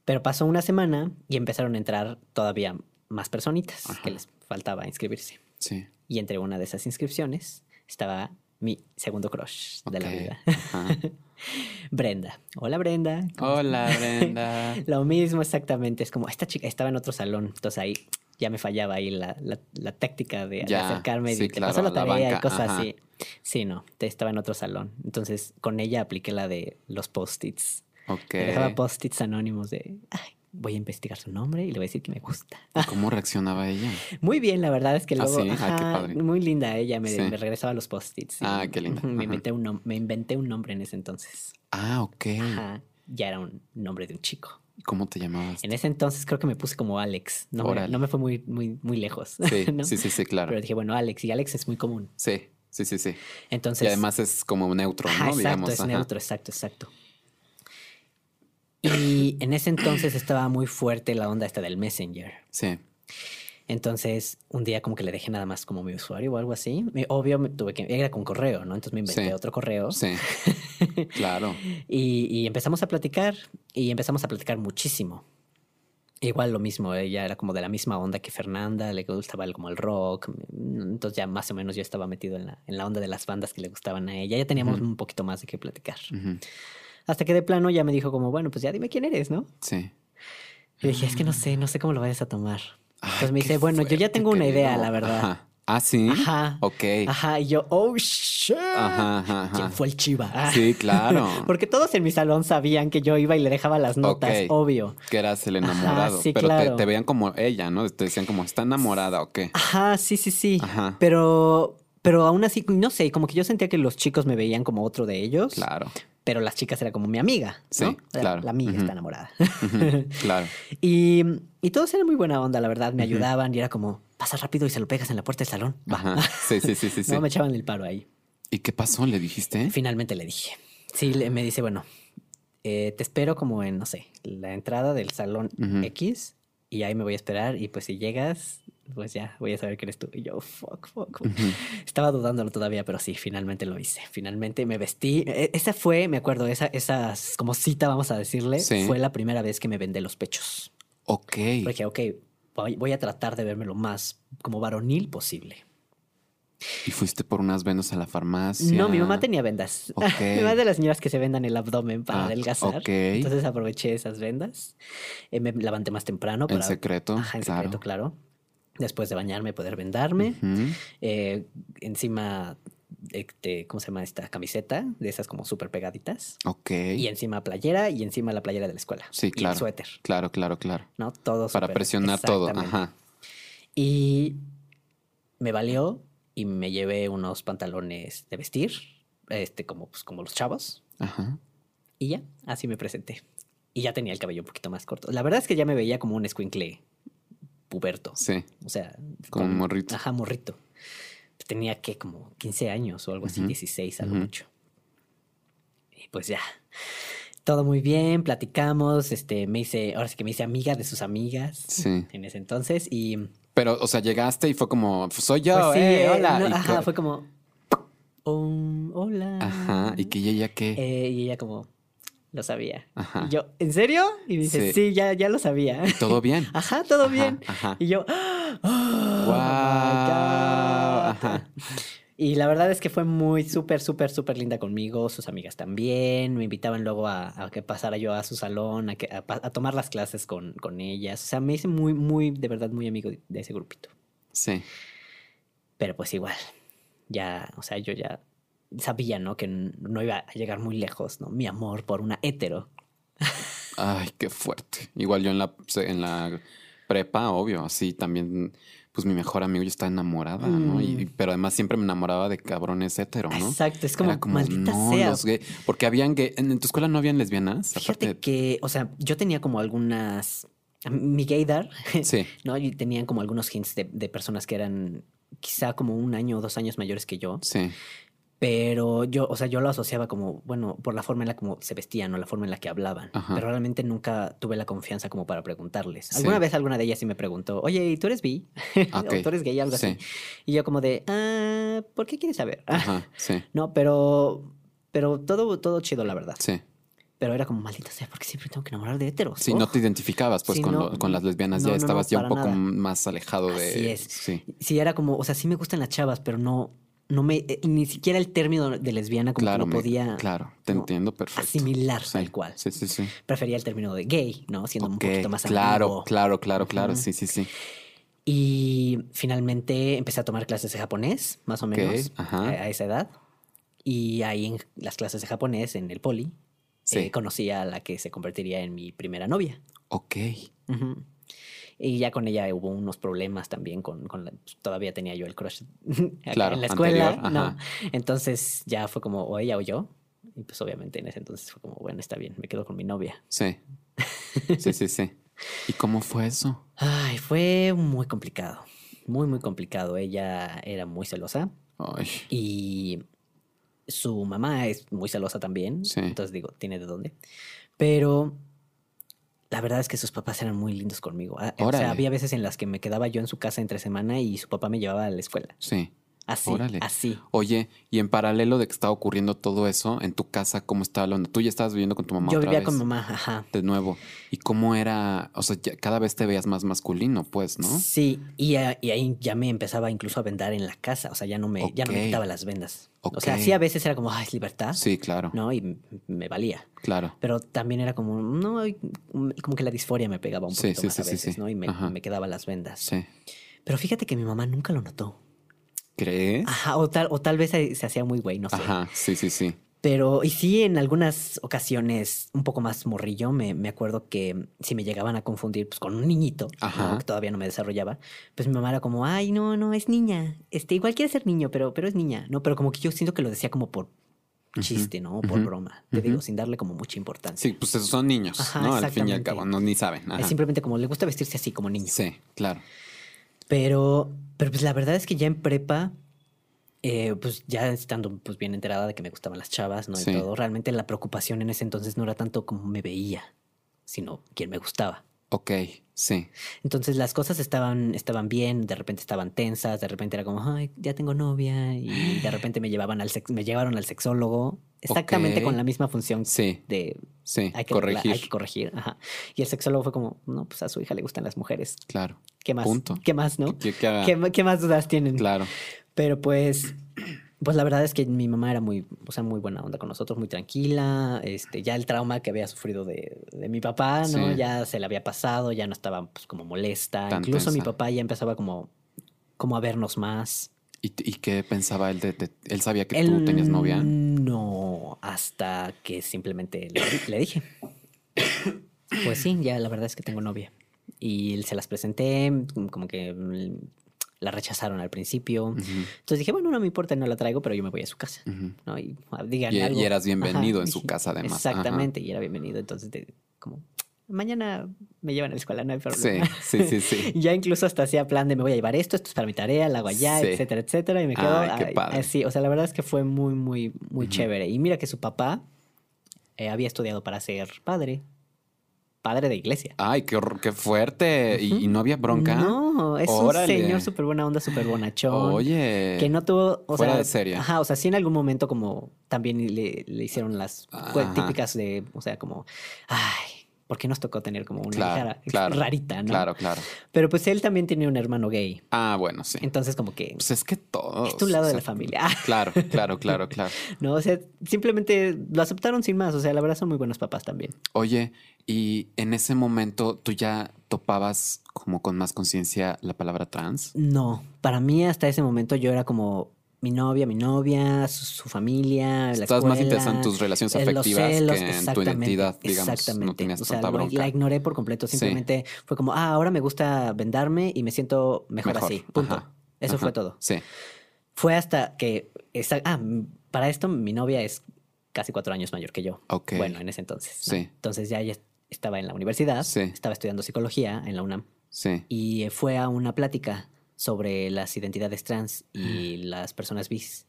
Pero pasó una semana y empezaron a entrar todavía más personitas Ajá. que les faltaba inscribirse. Sí. Y entre una de esas inscripciones estaba mi segundo crush de la vida, Ajá. Brenda. Hola Brenda. ¿cómo Hola, Brenda. Lo mismo exactamente, es como esta chica estaba en otro salón, entonces ahí ya me fallaba ahí la, la, la táctica de, acercarme y sí, te claro, paso la la tarea y cosas ajá. así. Sí, no, te- estaba en otro salón. Entonces con ella apliqué la de los post-its. Ok. Le dejaba post-its anónimos de, ay, voy a investigar su nombre y le voy a decir que me gusta. ¿Y ¿Cómo reaccionaba ella? Muy bien, la verdad es que ¿Ah, luego, sí? Ah, qué ajá, padre. muy linda ella, me, Sí. me regresaba los post-its. Ah, qué linda. Me inventé, un me inventé un nombre en ese entonces. Ah, ok. Ajá, ya era un nombre de un chico. ¿Y ¿Cómo te llamabas? En ese entonces creo que me puse como Alex. No, me, Órale. no me fue muy, muy, muy lejos. Sí, ¿no? sí, sí, sí, claro. Pero dije, bueno, Alex, y Alex es muy común. Sí, sí, sí, sí. Entonces. y además es como neutro, ¿no? exacto, Digamos. es ajá. neutro, exacto, exacto. Y en ese entonces estaba muy fuerte la onda esta del Messenger. Sí. Entonces, un día como que le dejé nada más como mi usuario o algo así. Obvio, me tuve que... Era con correo, ¿no? Entonces me inventé Sí. otro correo. Sí. claro. Y, y empezamos a platicar. Y empezamos a platicar muchísimo. Igual lo mismo, ella era como de la misma onda que Fernanda, le gustaba como el rock. Entonces ya más o menos yo estaba metido en la, en la onda de las bandas que le gustaban a ella. Ya teníamos un poquito más de qué platicar. Ujú. Hasta que de plano ya me dijo como, bueno, pues ya dime quién eres, ¿no? Sí. Y dije, es que no sé, no sé cómo lo vayas a tomar. Ay, Entonces me dice, bueno, yo ya tengo una idea, la verdad. Ajá. Ah, sí. Ajá. Ok. Ajá, y yo, oh, shit. Ajá, ajá, ajá. ¿Quién fue el chiva? Ah. Sí, claro. Porque todos en mi salón sabían que yo iba y le dejaba las notas, obvio. Que eras el Ajá, enamorado. sí, pero te- claro. te, veían como ella, ¿no? Te decían como, está enamorada o qué. Ajá, sí, sí, sí. Ajá. Pero, pero aún así, no sé, como que yo sentía que los chicos me veían como otro de ellos. Claro. Pero las chicas era como mi amiga. Sí, claro. La amiga está enamorada. Claro. Y, y todos eran muy buena onda, la verdad. Me ayudaban y era como, pasa rápido y se lo pegas en la puerta del salón. Va. Sí, sí, sí, sí. sí. No, me echaban el paro ahí. ¿Y qué pasó? ¿Le dijiste? Finalmente le dije. Sí, le- me dice, bueno, eh, te espero como en, no sé, la entrada del salón. X y ahí me voy a esperar y pues si llegas, pues ya voy a saber que eres tú. Y yo, fuck, fuck. Estaba dudándolo todavía, pero sí, finalmente lo hice. Finalmente me vestí. E- Esa fue, me acuerdo, esa, esa como cita, vamos a decirle, Sí. fue la primera vez que me vendé los pechos. Ok. Porque ok, voy, voy a tratar de verme lo más como varonil posible. ¿Y fuiste por unas vendas a la farmacia? No, mi mamá tenía vendas. Mi mamá es de las señoras que se vendan el abdomen para Ah, adelgazar. ok. Entonces aproveché esas vendas. Eh, me levanté más temprano. En Para, secreto, Ajá, en claro. secreto, claro. Después de bañarme, poder vendarme. Eh, encima, este, ¿cómo se llama esta camiseta? De esas como súper pegaditas. Ok. Y encima playera y encima la playera de la escuela. Sí, Y claro. el suéter, Claro, claro, claro. ¿no? Todo Para presionar todo. Ajá. Y me valió y me llevé unos pantalones de vestir, este, como, pues, como los chavos. Ajá. Y ya, así me presenté. Y ya tenía el cabello un poquito más corto. La verdad es que ya me veía como un escuincle puberto. Sí. O sea, Como con- morrito. Ajá, morrito. Tenía que como 15 años o algo así, Ujú, 16 a lo mucho. Y pues ya. Todo muy bien, platicamos, este, me hice, ahora sí que me hice amiga de sus amigas Sí. en ese entonces y Pero, o sea, llegaste y fue como, soy yo, Pues sí, eh, eh, hola. no, ajá, fue como, "Um, hola. Ajá. Y que ella qué. Eh, y ella como, lo sabía. Ajá. Y yo, ¿en serio? Y dice, Sí. sí, ya, ya lo sabía. Todo bien. Ajá, todo Ajá, bien. Ajá. Y yo, oh, my God". ajá. Y la verdad es que fue muy súper, súper, súper linda conmigo, sus amigas también. Me invitaban luego a, a que pasara yo a su salón, a, que, a, a tomar las clases con, con ellas. O sea, me hice muy, muy, de verdad, muy amigo de ese grupito. Sí. Pero pues igual, ya, o sea, yo ya sabía, ¿no? Que no iba a llegar muy lejos, ¿no? Mi amor por una hetero. Ay, qué fuerte. Igual yo en la, en la prepa, obvio, así también, pues mi mejor amigo ya está enamorada, ¿no? Y, Mm. pero además siempre me enamoraba de cabrones hetero, ¿no? Exacto, es como, maldita no, sea. los gay- Porque habían gay. ¿En, en tu escuela no habían lesbianas? Fíjate Aparte- que, o sea, yo tenía como algunas. Mi gaydar, Sí. ¿no? Y tenían como algunos hints de, de personas que eran quizá como un año o dos años mayores que yo. Sí. Pero yo, o sea, yo lo asociaba como, bueno, por la forma en la como se vestían o la forma en la que hablaban. Ajá. Pero realmente nunca tuve la confianza como para preguntarles. Sí. Alguna vez alguna de ellas sí me preguntó, oye, ¿y tú eres bi? Ok. o tú eres gay, algo Sí. así. Y yo como de, ah, ¿por qué quieres saber? Ajá. Sí. no, pero, pero todo, todo chido, la verdad. Sí. Pero era como, maldita sea, porque siempre tengo que enamorar de heteros. Sí, no te identificabas pues Sí, con, no, lo- con las lesbianas, no, ya no, estabas ya un poco nada. más alejado de... Así es. Sí. Sí, era como, o sea, sí me gustan las chavas, pero no, no me, eh, ni siquiera el término de lesbiana como Claro, que no me- podía claro, te entiendo perfecto. asimilar Sí, tal cual. Sí, sí, sí. Prefería el término de gay, ¿no? Siendo un Ok, poquito más Claro, claro, claro, claro. Sí, sí, sí. Y finalmente empecé a tomar clases de japonés, más o menos, ajá. a, a esa edad. Y ahí en las clases de japonés, en el poli, Sí. eh, conocí a la que se convertiría en mi primera novia. Ok. Ujú. Y ya con ella hubo unos problemas también con, con la- pues, todavía tenía yo el crush Claro, en la escuela, anterior, ¿no? Entonces ya fue como o ella o yo. Y pues obviamente en ese entonces fue como, bueno, está bien, me quedo con mi novia. Sí. Sí, sí, sí. ¿Y cómo fue eso? Ay, fue muy complicado, muy, muy complicado. Ella era muy celosa Ay. y su mamá es muy celosa también. Sí. Entonces digo, tiene de dónde. Pero la verdad es que sus papás eran muy lindos conmigo. Ah, O Órale. sea, había veces en las que me quedaba yo en su casa entre semana y su papá me llevaba a la escuela. Sí. Así, Órale. así. Oye, y en paralelo de que estaba ocurriendo todo eso, en tu casa, ¿cómo estaba onda? Tú ya estabas viviendo con tu mamá Yo otra vivía vez? con mamá, ajá. De nuevo. ¿Y cómo era? O sea, ya cada vez te veías más masculino, pues, ¿no? Sí, y, a- y ahí ya me empezaba incluso a vendar en la casa, o sea, ya no me, ya no me quitaba las vendas. O sea, sí a veces era como, ay, es libertad, Sí, claro. ¿no? Y me valía. Claro. Pero también era como, no, como que la disforia me pegaba un poquito sí, más sí, a veces. ¿no? Y me, me quedaba las vendas. Sí. Pero fíjate que mi mamá nunca lo notó. ¿Crees? Ajá, o tal, o tal vez se, se hacía muy güey, no sé. Ajá, sí, sí, sí. Pero, y sí, en algunas ocasiones, un poco más morrillo, me, me acuerdo que si me llegaban a confundir pues, con un niñito, que todavía no me desarrollaba, pues mi mamá era como, ay, no, no, es niña. Este, igual quiere ser niño, pero, pero es niña, ¿no? Pero como que yo siento que lo decía como por chiste, ¿no? O por broma. Te digo, sin darle como mucha importancia. Sí, pues esos son niños, Ajá, ¿no? Al fin y al cabo, no ni saben. Ajá. Es simplemente como le gusta vestirse así como niño. Sí, claro. Pero, pero pues la verdad es que ya en prepa, eh, pues ya estando pues bien enterada de que me gustaban las chavas, ¿no? Sí. Y todo, realmente la preocupación en ese entonces no era tanto como me veía, sino quién me gustaba. Ok, sí. Entonces las cosas estaban, estaban bien, de repente estaban tensas, de repente era como, ay, ya tengo novia, y de repente me llevaban al sex- me llevaron al sexólogo, exactamente con la misma función Sí, de sí. hay que corregir. hay que corregir. Ajá. Y el sexólogo fue como, no, pues a su hija le gustan las mujeres. Claro. ¿Qué más? Punto. ¿Qué más, no? ¿Qué, qué más dudas tienen? Claro. Pero pues, pues la verdad es que mi mamá era muy, o sea, muy buena onda con nosotros, muy tranquila. Este, ya el trauma que había sufrido de, de mi papá, ¿no? Sí. Ya se le había pasado, ya no estaba pues como molesta. Tan Incluso mi papá ya empezaba como, como a vernos más. ¿Y, y qué pensaba él de, de- Él sabía que tú tenías novia? No, hasta que simplemente le, le dije. Pues sí, ya la verdad es que tengo novia. Y se las presenté, como que la rechazaron al principio. Entonces dije, bueno, no me importa, no la traigo, pero yo me voy a su casa. ¿no? Y ah, díganle Y- algo. y eras bienvenido en su casa, además. Exactamente, y era bienvenido. Entonces, de- como, mañana me llevan a la escuela, no hay Sí, problema. sí, sí, sí. Y ya incluso hasta hacía plan de me voy a llevar esto, esto es para mi tarea, la hago allá, Sí. etcétera, etcétera. Y me quedo Ay, qué ay, padre. así. O sea, la verdad es que fue muy, muy, muy chévere. Y mira que su papá eh, había estudiado para ser padre. Padre de iglesia. Ay, qué, qué fuerte. ¿Y, no había bronca? No, es Órale. un señor súper buena onda, súper bonachón. Oye. Que no tuvo, o Fuera sea, de serie. Ajá, o sea, sí en algún momento como también le, le hicieron las pues, Ajá. típicas de, o sea, como, ay, ¿por qué nos tocó tener como una Claro, hija claro. rarita, no? Claro, claro. Pero pues él también tenía un hermano gay, Ah, bueno, sí. entonces como que Pues es que todos. es un lado o de la familia. Claro, claro, claro, claro. no, o sea, simplemente lo aceptaron sin más, o sea, la verdad son muy buenos papás también. Oye, y en ese momento tú ya topabas como con más conciencia la palabra trans. No, para mí hasta ese momento yo era como mi novia, mi novia, su, su familia, la Estás más escuela, interesado en tus relaciones afectivas celos, que en tu exactamente, identidad, digamos. Exactamente. No tenías o sea, tanta lo- bronca. la ignoré por completo. Sí. Simplemente fue como, ah, ahora me gusta vendarme y me siento mejor, Mejor, así. Punto. ajá, Eso ajá. fue todo. Sí. Fue hasta que. esa- ah, para esto mi novia es casi cuatro años mayor que yo. Ok. Bueno, en ese entonces. ¿no? Sí. Entonces ya ella estaba en la universidad, Sí. estaba estudiando psicología en la UNAM Sí. y fue a una plática sobre las identidades trans y las personas bis.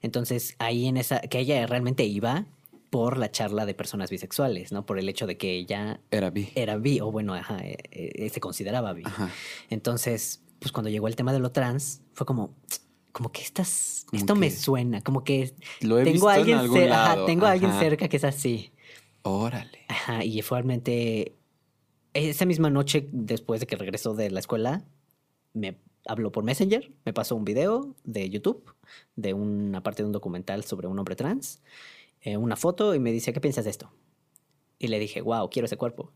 Entonces, ahí en esa, que ella realmente iba por la charla de personas bisexuales, ¿no? Por el hecho de que ella Era bi. era bi, o bueno, ajá, eh, eh, se consideraba bi. Ajá. Entonces, pues cuando llegó el tema de lo trans, fue como, como que estas, Como esto me suena, como que Lo he tengo visto a alguien, en algún cer- ajá, lado. tengo a alguien cerca que es así. Órale. Ajá, y fue realmente esa misma noche después de que regresó de la escuela, me habló por Messenger, me pasó un video de YouTube de una parte de un documental sobre un hombre trans, eh, una foto y me dice, ¿qué piensas de esto? Y le dije, wow, quiero ese cuerpo.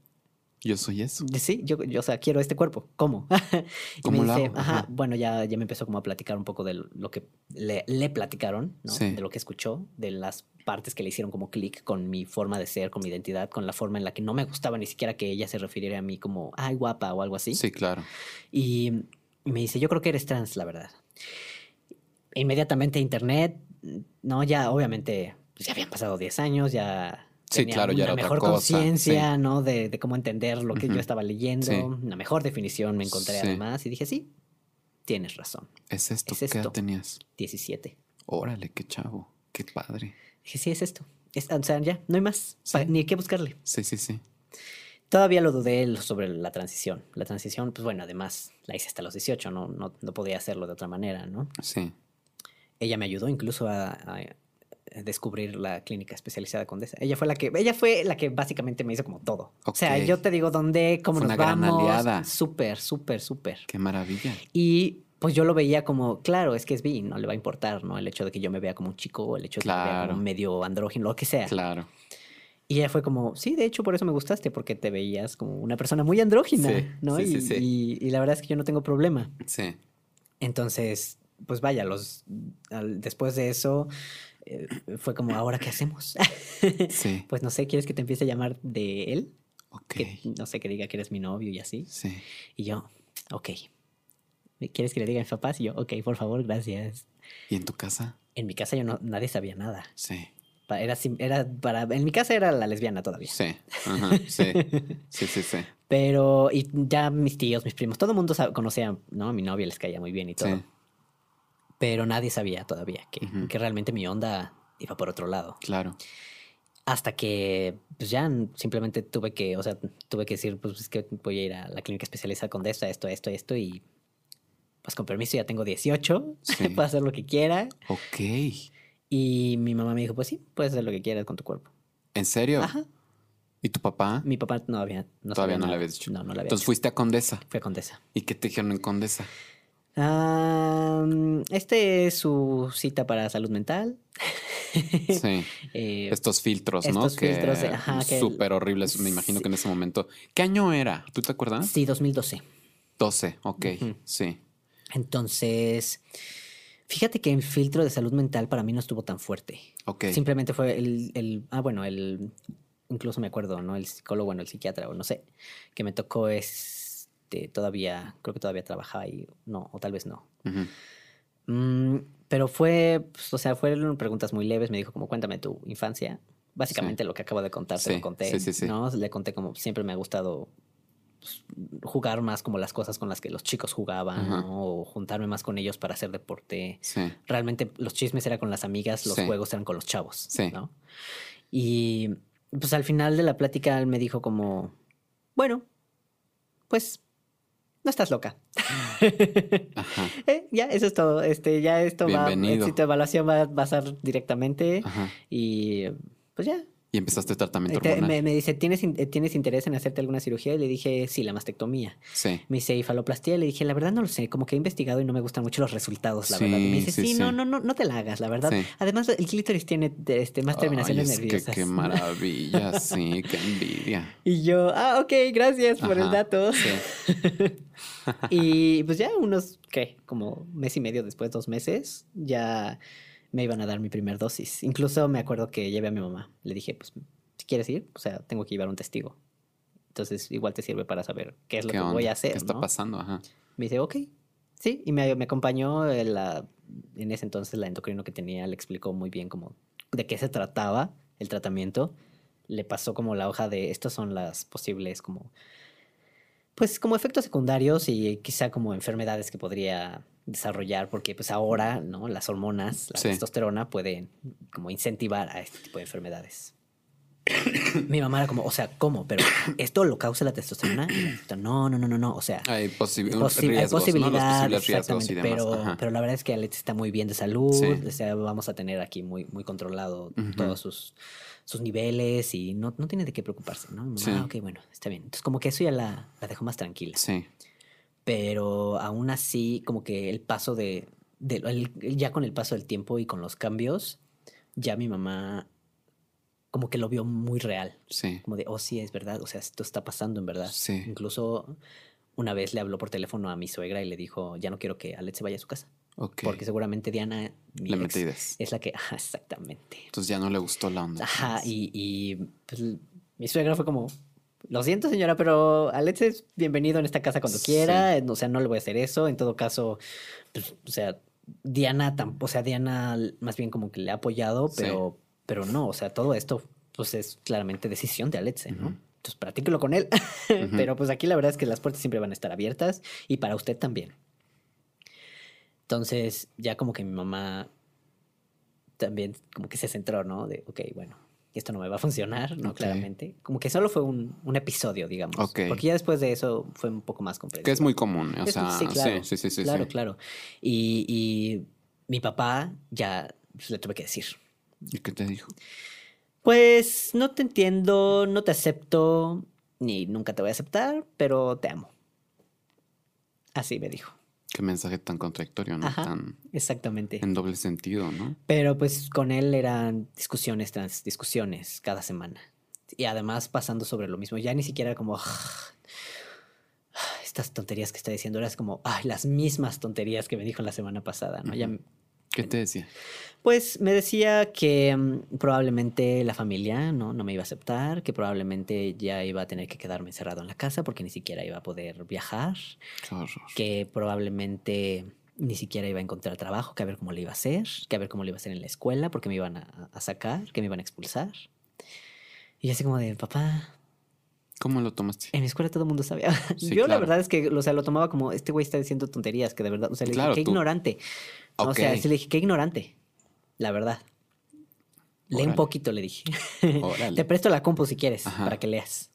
Yo soy eso. Sí, yo, yo o sea, quiero este cuerpo. ¿Cómo? y ¿Cómo me dice, hago? ajá, Ajá. bueno, ya, ya me empezó como a platicar un poco de lo que le, le platicaron, ¿no? Sí. De lo que escuchó, de las partes que le hicieron como clic con mi forma de ser, con mi identidad, con la forma en la que no me gustaba ni siquiera que ella se refiriera a mí como, ay, guapa o algo así. Sí, claro. Y me dice, yo creo que eres trans, la verdad. Inmediatamente internet, no, ya obviamente, pues ya habían pasado 10 años, ya... Sí, tenía claro, ya una era otra mejor conciencia, ¿no? De, de cómo entender lo que yo estaba leyendo, Sí. una mejor definición me encontré además y dije, sí, tienes razón, Es esto. Es ¿Qué edad tenías? 17. Órale, qué chavo. Qué padre. Dije, sí, es esto. Es, o sea, ya, no hay más, ni hay que buscarle. Sí, sí, sí. Todavía lo dudé sobre la transición. La transición, pues bueno, además la hice hasta los 18, no, no, no podía hacerlo de otra manera, ¿no? Sí. Ella me ayudó incluso a, a descubrir la clínica especializada Condesa. Ella fue la que, ella fue la que básicamente me hizo como todo. O sea, yo te digo dónde, cómo Fue nos una gran aliada. Súper, súper, súper. Qué maravilla. Y pues yo lo veía como, claro, es que es bi, no le va a importar, ¿no? El hecho de que yo me vea como un chico el hecho de que me vea Claro. como medio andrógino, lo que sea. Claro. Y ella fue como, sí, de hecho por eso me gustaste, porque te veías como una persona muy andrógina, Sí, ¿no? sí, sí, y, sí. y- y la verdad es que yo no tengo problema. Sí. Entonces, pues vaya, los al- después de eso eh, fue como, ¿ahora qué hacemos? Sí. pues no sé, ¿quieres que te empiece a llamar de él? Ok. Que no sé, que diga que eres mi novio y así. Sí. Y yo, ok. ¿Quieres que le diga a mis papás? Y yo, ok, por favor, gracias. ¿Y en tu casa? En mi casa yo no, nadie sabía nada. Sí. Era, era para, en mi casa era la lesbiana todavía. Sí. Ajá. Sí. Sí, sí, sí. Pero, y ya mis tíos, mis primos, todo el mundo conocía, ¿no? A mi novia les caía muy bien y todo. Sí. Pero nadie sabía todavía que, que realmente mi onda iba por otro lado. Claro. Hasta que, pues ya simplemente tuve que, o sea, tuve que decir, pues es que voy a ir a la clínica especializada con esto, esto, esto, esto y pues con permiso ya tengo 18, Sí. puedo hacer lo que quiera. Ok. Y mi mamá me dijo, pues sí, puedes hacer lo que quieras con tu cuerpo. ¿En serio? Ajá. ¿Y tu papá? Mi papá no había, no Todavía no le nada. habías dicho. No, no le había Entonces dicho. fuiste a Condesa. Fue condesa. ¿Y qué te dijeron en Condesa? Ah, este es su cita para salud mental. Sí. Eh, Estos filtros, ¿no? estos filtros ajá, que el- Súper horribles. Me imagino Sí. que en ese momento. ¿Qué año era? ¿Tú te acuerdas? sí, 2012. 12. Ok. Ujú. Sí. Entonces, fíjate que el filtro de salud mental para mí no estuvo tan fuerte. Ok. Simplemente fue el, el- ah, bueno, el, incluso me acuerdo, ¿no? El psicólogo, bueno, el psiquiatra, o no sé, que me tocó este, todavía, creo que todavía trabajaba ahí, no, o tal vez no. Mm, pero fue, pues, o sea, fueron preguntas muy leves. Me dijo como, cuéntame tu infancia. Básicamente lo que acabo de contar, se Sí, lo conté. sí, sí, sí. ¿no? Le conté como siempre me ha gustado jugar más como las cosas con las que los chicos jugaban. O juntarme más con ellos para hacer deporte. Sí. Realmente los chismes eran con las amigas, los Sí. juegos eran con los chavos, Sí. ¿no? Y pues al final de la plática él me dijo como, bueno, pues no estás loca. Ajá. Eh, ya, eso es todo. Este, ya esto va, Bienvenido. si tu evaluación va, a ser directamente Ajá. y pues ya. Y empezaste tratamiento hormonal. me, me dice, ¿Tienes, ¿tienes interés en hacerte alguna cirugía? Y le dije, sí, la mastectomía. Sí. Me dice, ¿y faloplastía? Le dije, la verdad no lo sé, como que he investigado y no me gustan mucho los resultados, la Sí, verdad. Y me dice, sí, no, no, no, no te la hagas, la verdad. Sí. Además, el clítoris tiene este, más terminaciones Ay, es que nerviosas. qué maravilla, sí, qué envidia. Y yo, ah, ok, gracias por el dato. sí. y pues ya unos, ¿qué? Como mes y medio después, dos meses, ya me iban a dar mi primer dosis. Incluso me acuerdo que llevé a mi mamá. Le dije, pues, si quieres ir, o sea, tengo que llevar un testigo. Entonces, igual te sirve para saber qué es lo ¿Qué que onda? voy a hacer. ¿Qué está ¿no? pasando? Ajá. Me dice, ok. Sí, y me, me acompañó la, en ese entonces la endocrino que tenía, le explicó muy bien cómo, de qué se trataba el tratamiento. Le pasó como la hoja de, estas son las posibles como, pues como efectos secundarios y quizá como enfermedades que podría desarrollar, porque pues ahora, ¿no? Las hormonas, la Sí. testosterona pueden como incentivar a este tipo de enfermedades. Mi mamá era como, o sea, ¿cómo? Pero esto lo causa la testosterona. No, no, no, no, no. O sea, Hay, posi- Posi- posibilidad, exactamente, pero, Ajá. pero la verdad es que Alex está muy bien de salud, Sí. o sea, vamos a tener aquí muy, muy controlado todos sus, sus niveles y no, no tiene de qué preocuparse, ¿no? Mamá, Sí. "Ah, ok, bueno, está bien. Entonces como que eso ya la, la dejó más tranquila, Sí. pero aún así como que el paso de, de- el- ya con el paso del tiempo y con los cambios, ya mi mamá como que lo vio muy real. Sí. Como de, oh, sí, es verdad. O sea, esto está pasando en verdad. Sí. Incluso una vez le habló por teléfono a mi suegra y le dijo, ya no quiero que Alex se vaya a su casa. Porque seguramente Diana, mi Le ex, es la que, ajá, exactamente. Entonces ya no le gustó la onda. Ajá, y, y pues, mi suegra fue como, lo siento señora, pero Alex es bienvenido en esta casa cuando Sí. quiera, o sea, no le voy a hacer eso, en todo caso, pues, o sea, Diana, o sea, Diana más bien como que le ha apoyado, Sí. pero, pero no, o sea, todo esto pues es claramente decisión de Alex, ¿no? Ujú. Entonces, practíquelo con él. Pero pues aquí la verdad es que las puertas siempre van a estar abiertas y para usted también. Entonces, ya como que mi mamá también como que se centró, ¿no? De, ok, bueno, esto no me va a funcionar, ¿no? Claramente. Como que solo fue un, un episodio, digamos. Ok. Porque ya después de eso fue un poco más comprensible. Que es muy común. O Es- sea, sí, claro. sí, sí, sí, sí. claro, sí. claro. Y, y mi papá ya pues, le tuve que decir, ¿Y qué te dijo? pues no te entiendo, no te acepto, ni nunca te voy a aceptar, pero te amo. Así me dijo. Qué mensaje tan contradictorio, ¿no? Ajá. Tan Exactamente. en doble sentido, ¿no? Pero pues con él eran discusiones tras discusiones cada semana. Y además pasando sobre lo mismo. Ya ni siquiera era como... "Ah, estas tonterías que está diciendo. Era como, ay, las mismas tonterías que me dijo la semana pasada, ¿no? Ya Ujú. ¿Qué te decía? Pues me decía que mm, probablemente la familia ¿no? no me iba a aceptar, que probablemente ya iba a tener que quedarme encerrado en la casa porque ni siquiera iba a poder viajar, que probablemente ni siquiera iba a encontrar trabajo, que a ver cómo le iba a hacer, que a ver cómo le iba a hacer en la escuela porque me iban a, a sacar, que me iban a expulsar. Y así como de, papá, ¿Cómo lo tomaste? en mi escuela todo el mundo sabía. Sí, yo la verdad es que, o sea, lo tomaba como, este güey está diciendo tonterías, que de verdad, o sea, le Claro, dije, qué tú- ignorante. O sea, sí le dije, qué ignorante, la verdad. Lee un poquito, le dije. Te presto la compu si quieres, Ajá. para que leas.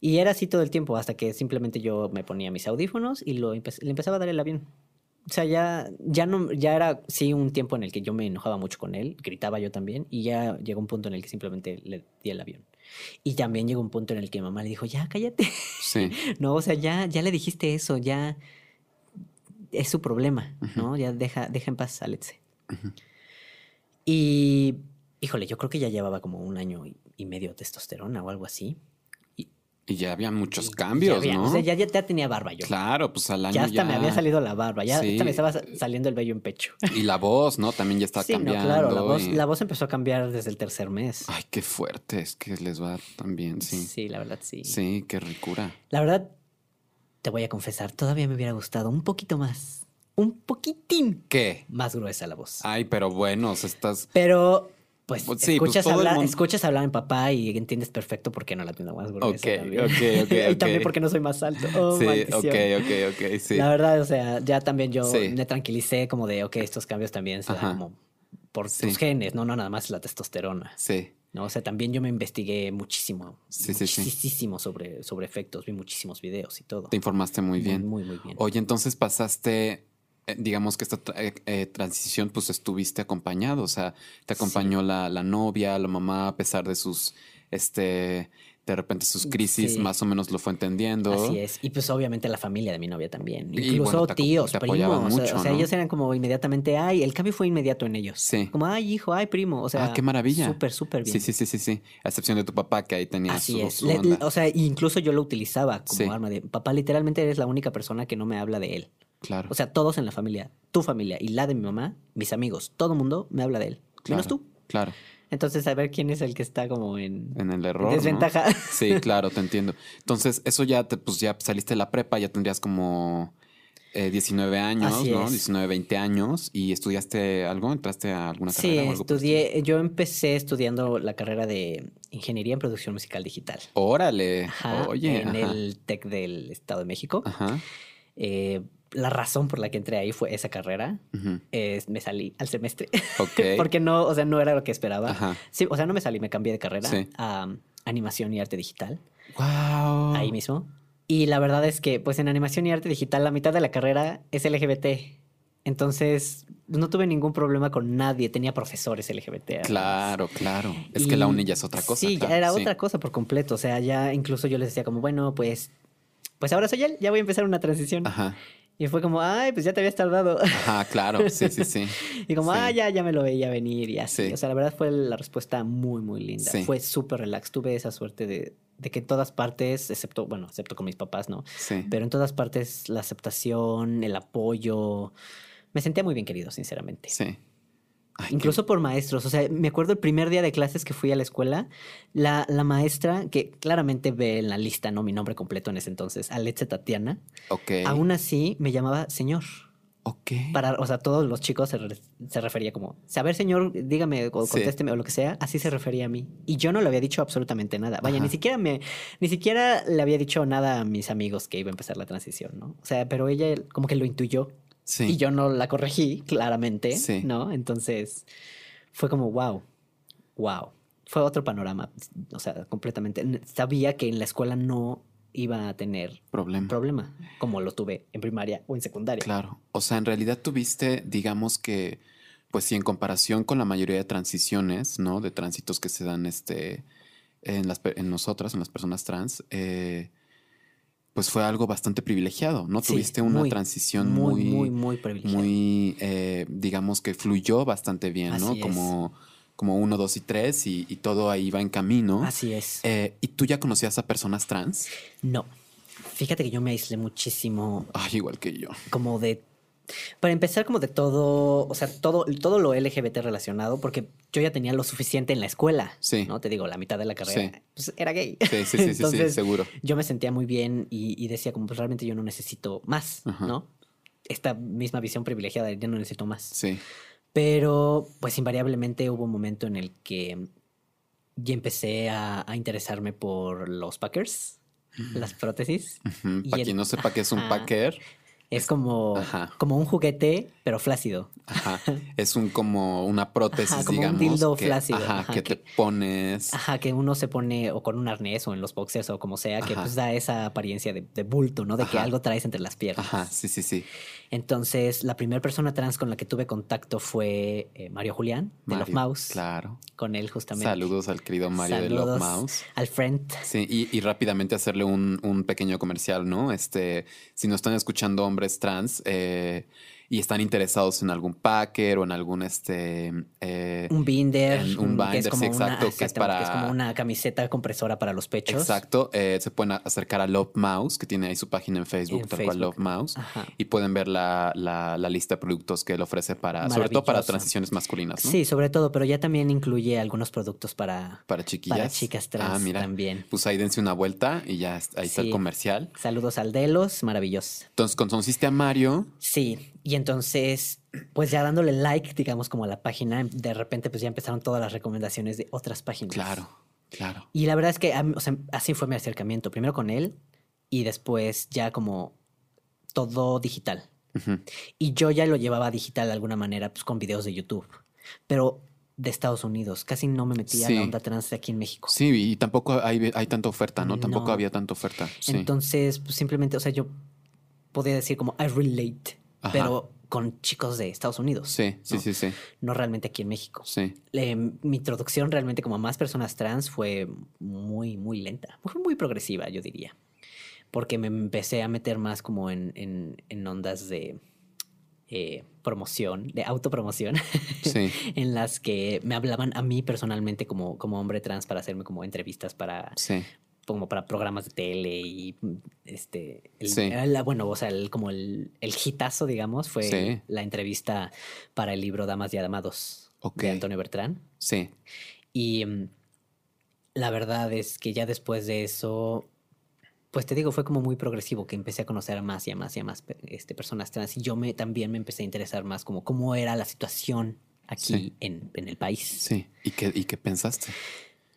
Y era así todo el tiempo, hasta que simplemente yo me ponía mis audífonos y lo empe- le empezaba a dar el avión. O sea, ya, ya no, ya era sí un tiempo en el que yo me enojaba mucho con él, gritaba yo también, y ya llegó un punto en el que simplemente le di el avión. Y también llegó un punto en el que mamá le dijo, ya, cállate. Sí. No, o sea, ya, ya le dijiste eso, ya es su problema, ¿no? Ya deja, deja en paz Alexe. Ujú. Y, híjole, yo creo que ya llevaba como un año y, y medio de testosterona o algo así. Y ya había muchos cambios, ya había- ¿no? O sea, ya, ya, ya tenía barba yo. Claro, pues al año ya hasta me había salido la barba, ya Sí. hasta me estaba sa- saliendo el vello en pecho. Y la voz, ¿no? También ya está sí, no, cambiando. claro, la voz, y- la voz empezó a cambiar desde el tercer mes. Ay, qué fuerte. Es que les va también, sí. Sí, la verdad, sí. Sí, qué ricura. La verdad, te voy a confesar, todavía me hubiera gustado un poquito más, un poquitín ¿Qué? más gruesa la voz. Ay, pero bueno, o sea, estás. Pero, pues, Pues sí, pues escuchas, hablar, mundo- escuchas hablar en papá y entiendes perfecto por qué no la tengo más gruesa Ok, también. ok, ok, y también porque no soy más alto. Oh, sí, maldición. ok, ok, ok, sí. La verdad, o sea, ya también yo Sí. me tranquilicé como de, ok, estos cambios también se dan como por Sí. tus genes, no, no, nada más la testosterona. Sí, ¿no? O sea, también yo me investigué muchísimo, Sí, sí, sí. muchísimo sobre, sobre efectos, vi muchísimos videos y todo. te informaste muy bien. Muy, muy bien. Oye, entonces pasaste, digamos que esta eh, eh, transición, pues estuviste acompañado, o sea, te acompañó la, la novia, la mamá, a pesar de sus, este, de repente sus crisis, Sí. más o menos lo fue entendiendo. Así es. Y pues obviamente la familia de mi novia también. Y, Incluso bueno, te aco- tíos, te primos. o sea- mucho, o sea, ellos eran como inmediatamente, ay, el cambio fue inmediato en ellos. Sí. Como, ay, hijo, ay, primo. O sea, ah, qué maravilla. Súper, súper bien. Sí, sí, sí, sí, sí. A excepción de tu papá, que ahí tenía Así su, es. su Le- onda. o sea, incluso yo lo utilizaba como Sí. arma de, papá, literalmente eres la única persona que no me habla de él. Claro. O sea, todos en la familia, tu familia y la de mi mamá, mis amigos, todo mundo me habla de él. Menos tú. Claro, Entonces, a ver quién es el que está como en, en el error. desventaja. Sí, claro, te entiendo. Entonces, eso ya te, pues ya saliste de la prepa, ya tendrías como eh, 19 años, Así ¿no? es. 19, 20 años. ¿Y estudiaste algo? ¿Entraste a alguna Sí, carrera o algo el estilo? estudié, yo empecé estudiando la carrera de Ingeniería en Producción Musical Digital. Órale. Ajá, Oye. en ajá. el TEC del Estado de México. Ajá. Eh, la razón por la que entré ahí fue esa carrera. me salí al semestre. Ok. Porque no, o sea, no era lo que esperaba. Ajá. Sí, o sea, no me salí, me cambié de carrera Sí. a um, animación y arte digital, Wow. ahí mismo. Y la verdad es que, pues en animación y arte digital, la mitad de la carrera es LGBT. Entonces, no tuve ningún problema con nadie. Tenía profesores LGBT. Claro, claro. Es que la uni ya es otra cosa. Sí, claro, ya era sí. otra cosa por completo. O sea, ya incluso yo les decía como, bueno, pues, pues ahora soy él, ya voy a empezar una transición. Ajá. Y fue como, ay, pues ya te habías tardado. Ajá, claro, sí, sí, sí. Y como, Sí. ah, ya, ya me lo veía venir y así. Sí. O sea, la verdad fue la respuesta muy, muy linda. Sí. Fue súper relax. Tuve esa suerte de, de que en todas partes, excepto, bueno, excepto con mis papás, ¿no? Sí. Pero en todas partes la aceptación, el apoyo. Me sentía muy bien querido, sinceramente. Sí. Ay, qué- Incluso por maestros. O sea, me acuerdo el primer día de clases que fui a la escuela, la, la maestra, que claramente ve en la lista, ¿no? Mi nombre completo en ese entonces, Alexe Tatiana, Ok. aún así me llamaba señor. Ok. Para, o sea, todos los chicos se, re- se refería como, a ver, señor, dígame o Sí. contésteme o lo que sea, así se refería a mí. Y yo no le había dicho absolutamente nada. Vaya, Ajá. ni siquiera me, ni siquiera le había dicho nada a mis amigos que iba a empezar la transición, ¿no? O sea, pero ella como que lo intuyó Sí. y yo no la corregí, claramente, Sí. ¿no? Entonces fue como, wow, wow. Fue otro panorama, o sea, completamente. Sabía que en la escuela no iba a tener Problema. problema, como lo tuve en primaria o en secundaria. Claro. O sea, en realidad tuviste, digamos que, pues sí, en comparación con la mayoría de transiciones, ¿no? De tránsitos que se dan este, en, las, en nosotras, en las personas trans, eh, pues fue algo bastante privilegiado, ¿no? Sí, tuviste una muy, transición muy, muy, muy, privilegiada. muy, eh, digamos que fluyó bastante bien, ¿no? Es. Como, como uno, dos y tres y, y todo ahí va en camino. Así es. Eh, ¿Y tú ya conocías a personas trans? No. Fíjate que yo me aislé muchísimo, Ay, igual que yo. como de. Para empezar, como de todo, o sea, todo, todo lo LGBT relacionado, porque yo ya tenía lo suficiente en la escuela. Sí. ¿No? Te digo, la mitad de la carrera Sí. pues, era gay. Sí, sí, sí, sí, sí, Entonces, seguro. Yo me sentía muy bien y, y decía, como, pues realmente yo no necesito más, Ajá. ¿no? Esta misma visión privilegiada de ya no necesito más. Sí. Pero, pues invariablemente hubo un momento en el que ya empecé a, a interesarme por los Packers, las prótesis. Ujú. Y Para quien no sepa qué es un packer, Es como, Ajá. como un juguete, pero flácido. ajá, es un como una prótesis, Ajá, como un digamos. dildo que, flácido, Ajá, ajá, que, que- te pones. Ajá, que uno se pone o con un arnés o en los boxers o como sea, que pues da esa apariencia de, de bulto, ¿no? De que algo traes entre las piernas. Ajá, sí, sí, sí. Entonces, la primera persona trans con la que tuve contacto fue eh, Mario Julián, de Love Mario, Mouse. Claro. Con él justamente. Saludos al querido Mario de Love Mouse. Al friend. Sí, y, y rápidamente hacerle un, un pequeño comercial, ¿no? Este, si nos están escuchando hombres trans eh, y están interesados en algún packer o en algún este eh, Un binder. En un que binder, sí, exacto, que es para- que es como una camiseta compresora para los pechos. Exacto, eh, se pueden acercar a Love Mouse, que tiene ahí su página en Facebook, En tal cual. Love Mouse, Ajá. y pueden ver la, la- la lista de productos que él ofrece para, sobre todo para transiciones masculinas, ¿no? Sí, sobre todo, pero ya también incluye algunos productos para, Para chiquillas. para chicas trans Ah, mira. también. Pues ahí dense una vuelta y ya ahí está el comercial. Saludos al Delos, maravilloso. Entonces, conociste a Mario. Sí, y entonces, pues ya dándole like, digamos, como a la página, de repente pues ya empezaron todas las recomendaciones de otras páginas. Claro, claro. Y la verdad es que o sea, así fue mi acercamiento, primero con él y después ya como todo digital. Y yo ya lo llevaba digital de alguna manera, pues con videos de YouTube, pero de Estados Unidos. Casi no me metía en Sí. la onda trans de aquí en México. Sí, y tampoco hay, hay tanta oferta, ¿no? Tampoco había tanta oferta. Sí. Entonces, pues simplemente, o sea, yo podía decir como I relate, Ajá. pero con chicos de Estados Unidos. sí, sí, ¿no? sí, sí, No realmente aquí en México. sí. Eh, mi introducción realmente como a más personas trans fue muy, muy lenta. Fue muy progresiva, yo diría. Porque me empecé a meter más como en, en- en ondas de eh, promoción, de autopromoción, Sí. en las que me hablaban a mí personalmente como, como hombre trans para hacerme como entrevistas para, Sí, como para programas de tele y mm, este el- Sí. la- bueno o sea el, como el, el hitazo digamos fue Sí. la entrevista para el libro Damas y Amados Ok. de Antonio Bertrán sí. y mm, la verdad es que ya después de eso pues te digo fue como muy progresivo que empecé a conocer a más y a más y a más este, personas trans y yo me también me empecé a interesar más como cómo era la situación aquí Sí. en, en el país Sí. ¿Y qué, ¿Y qué pensaste?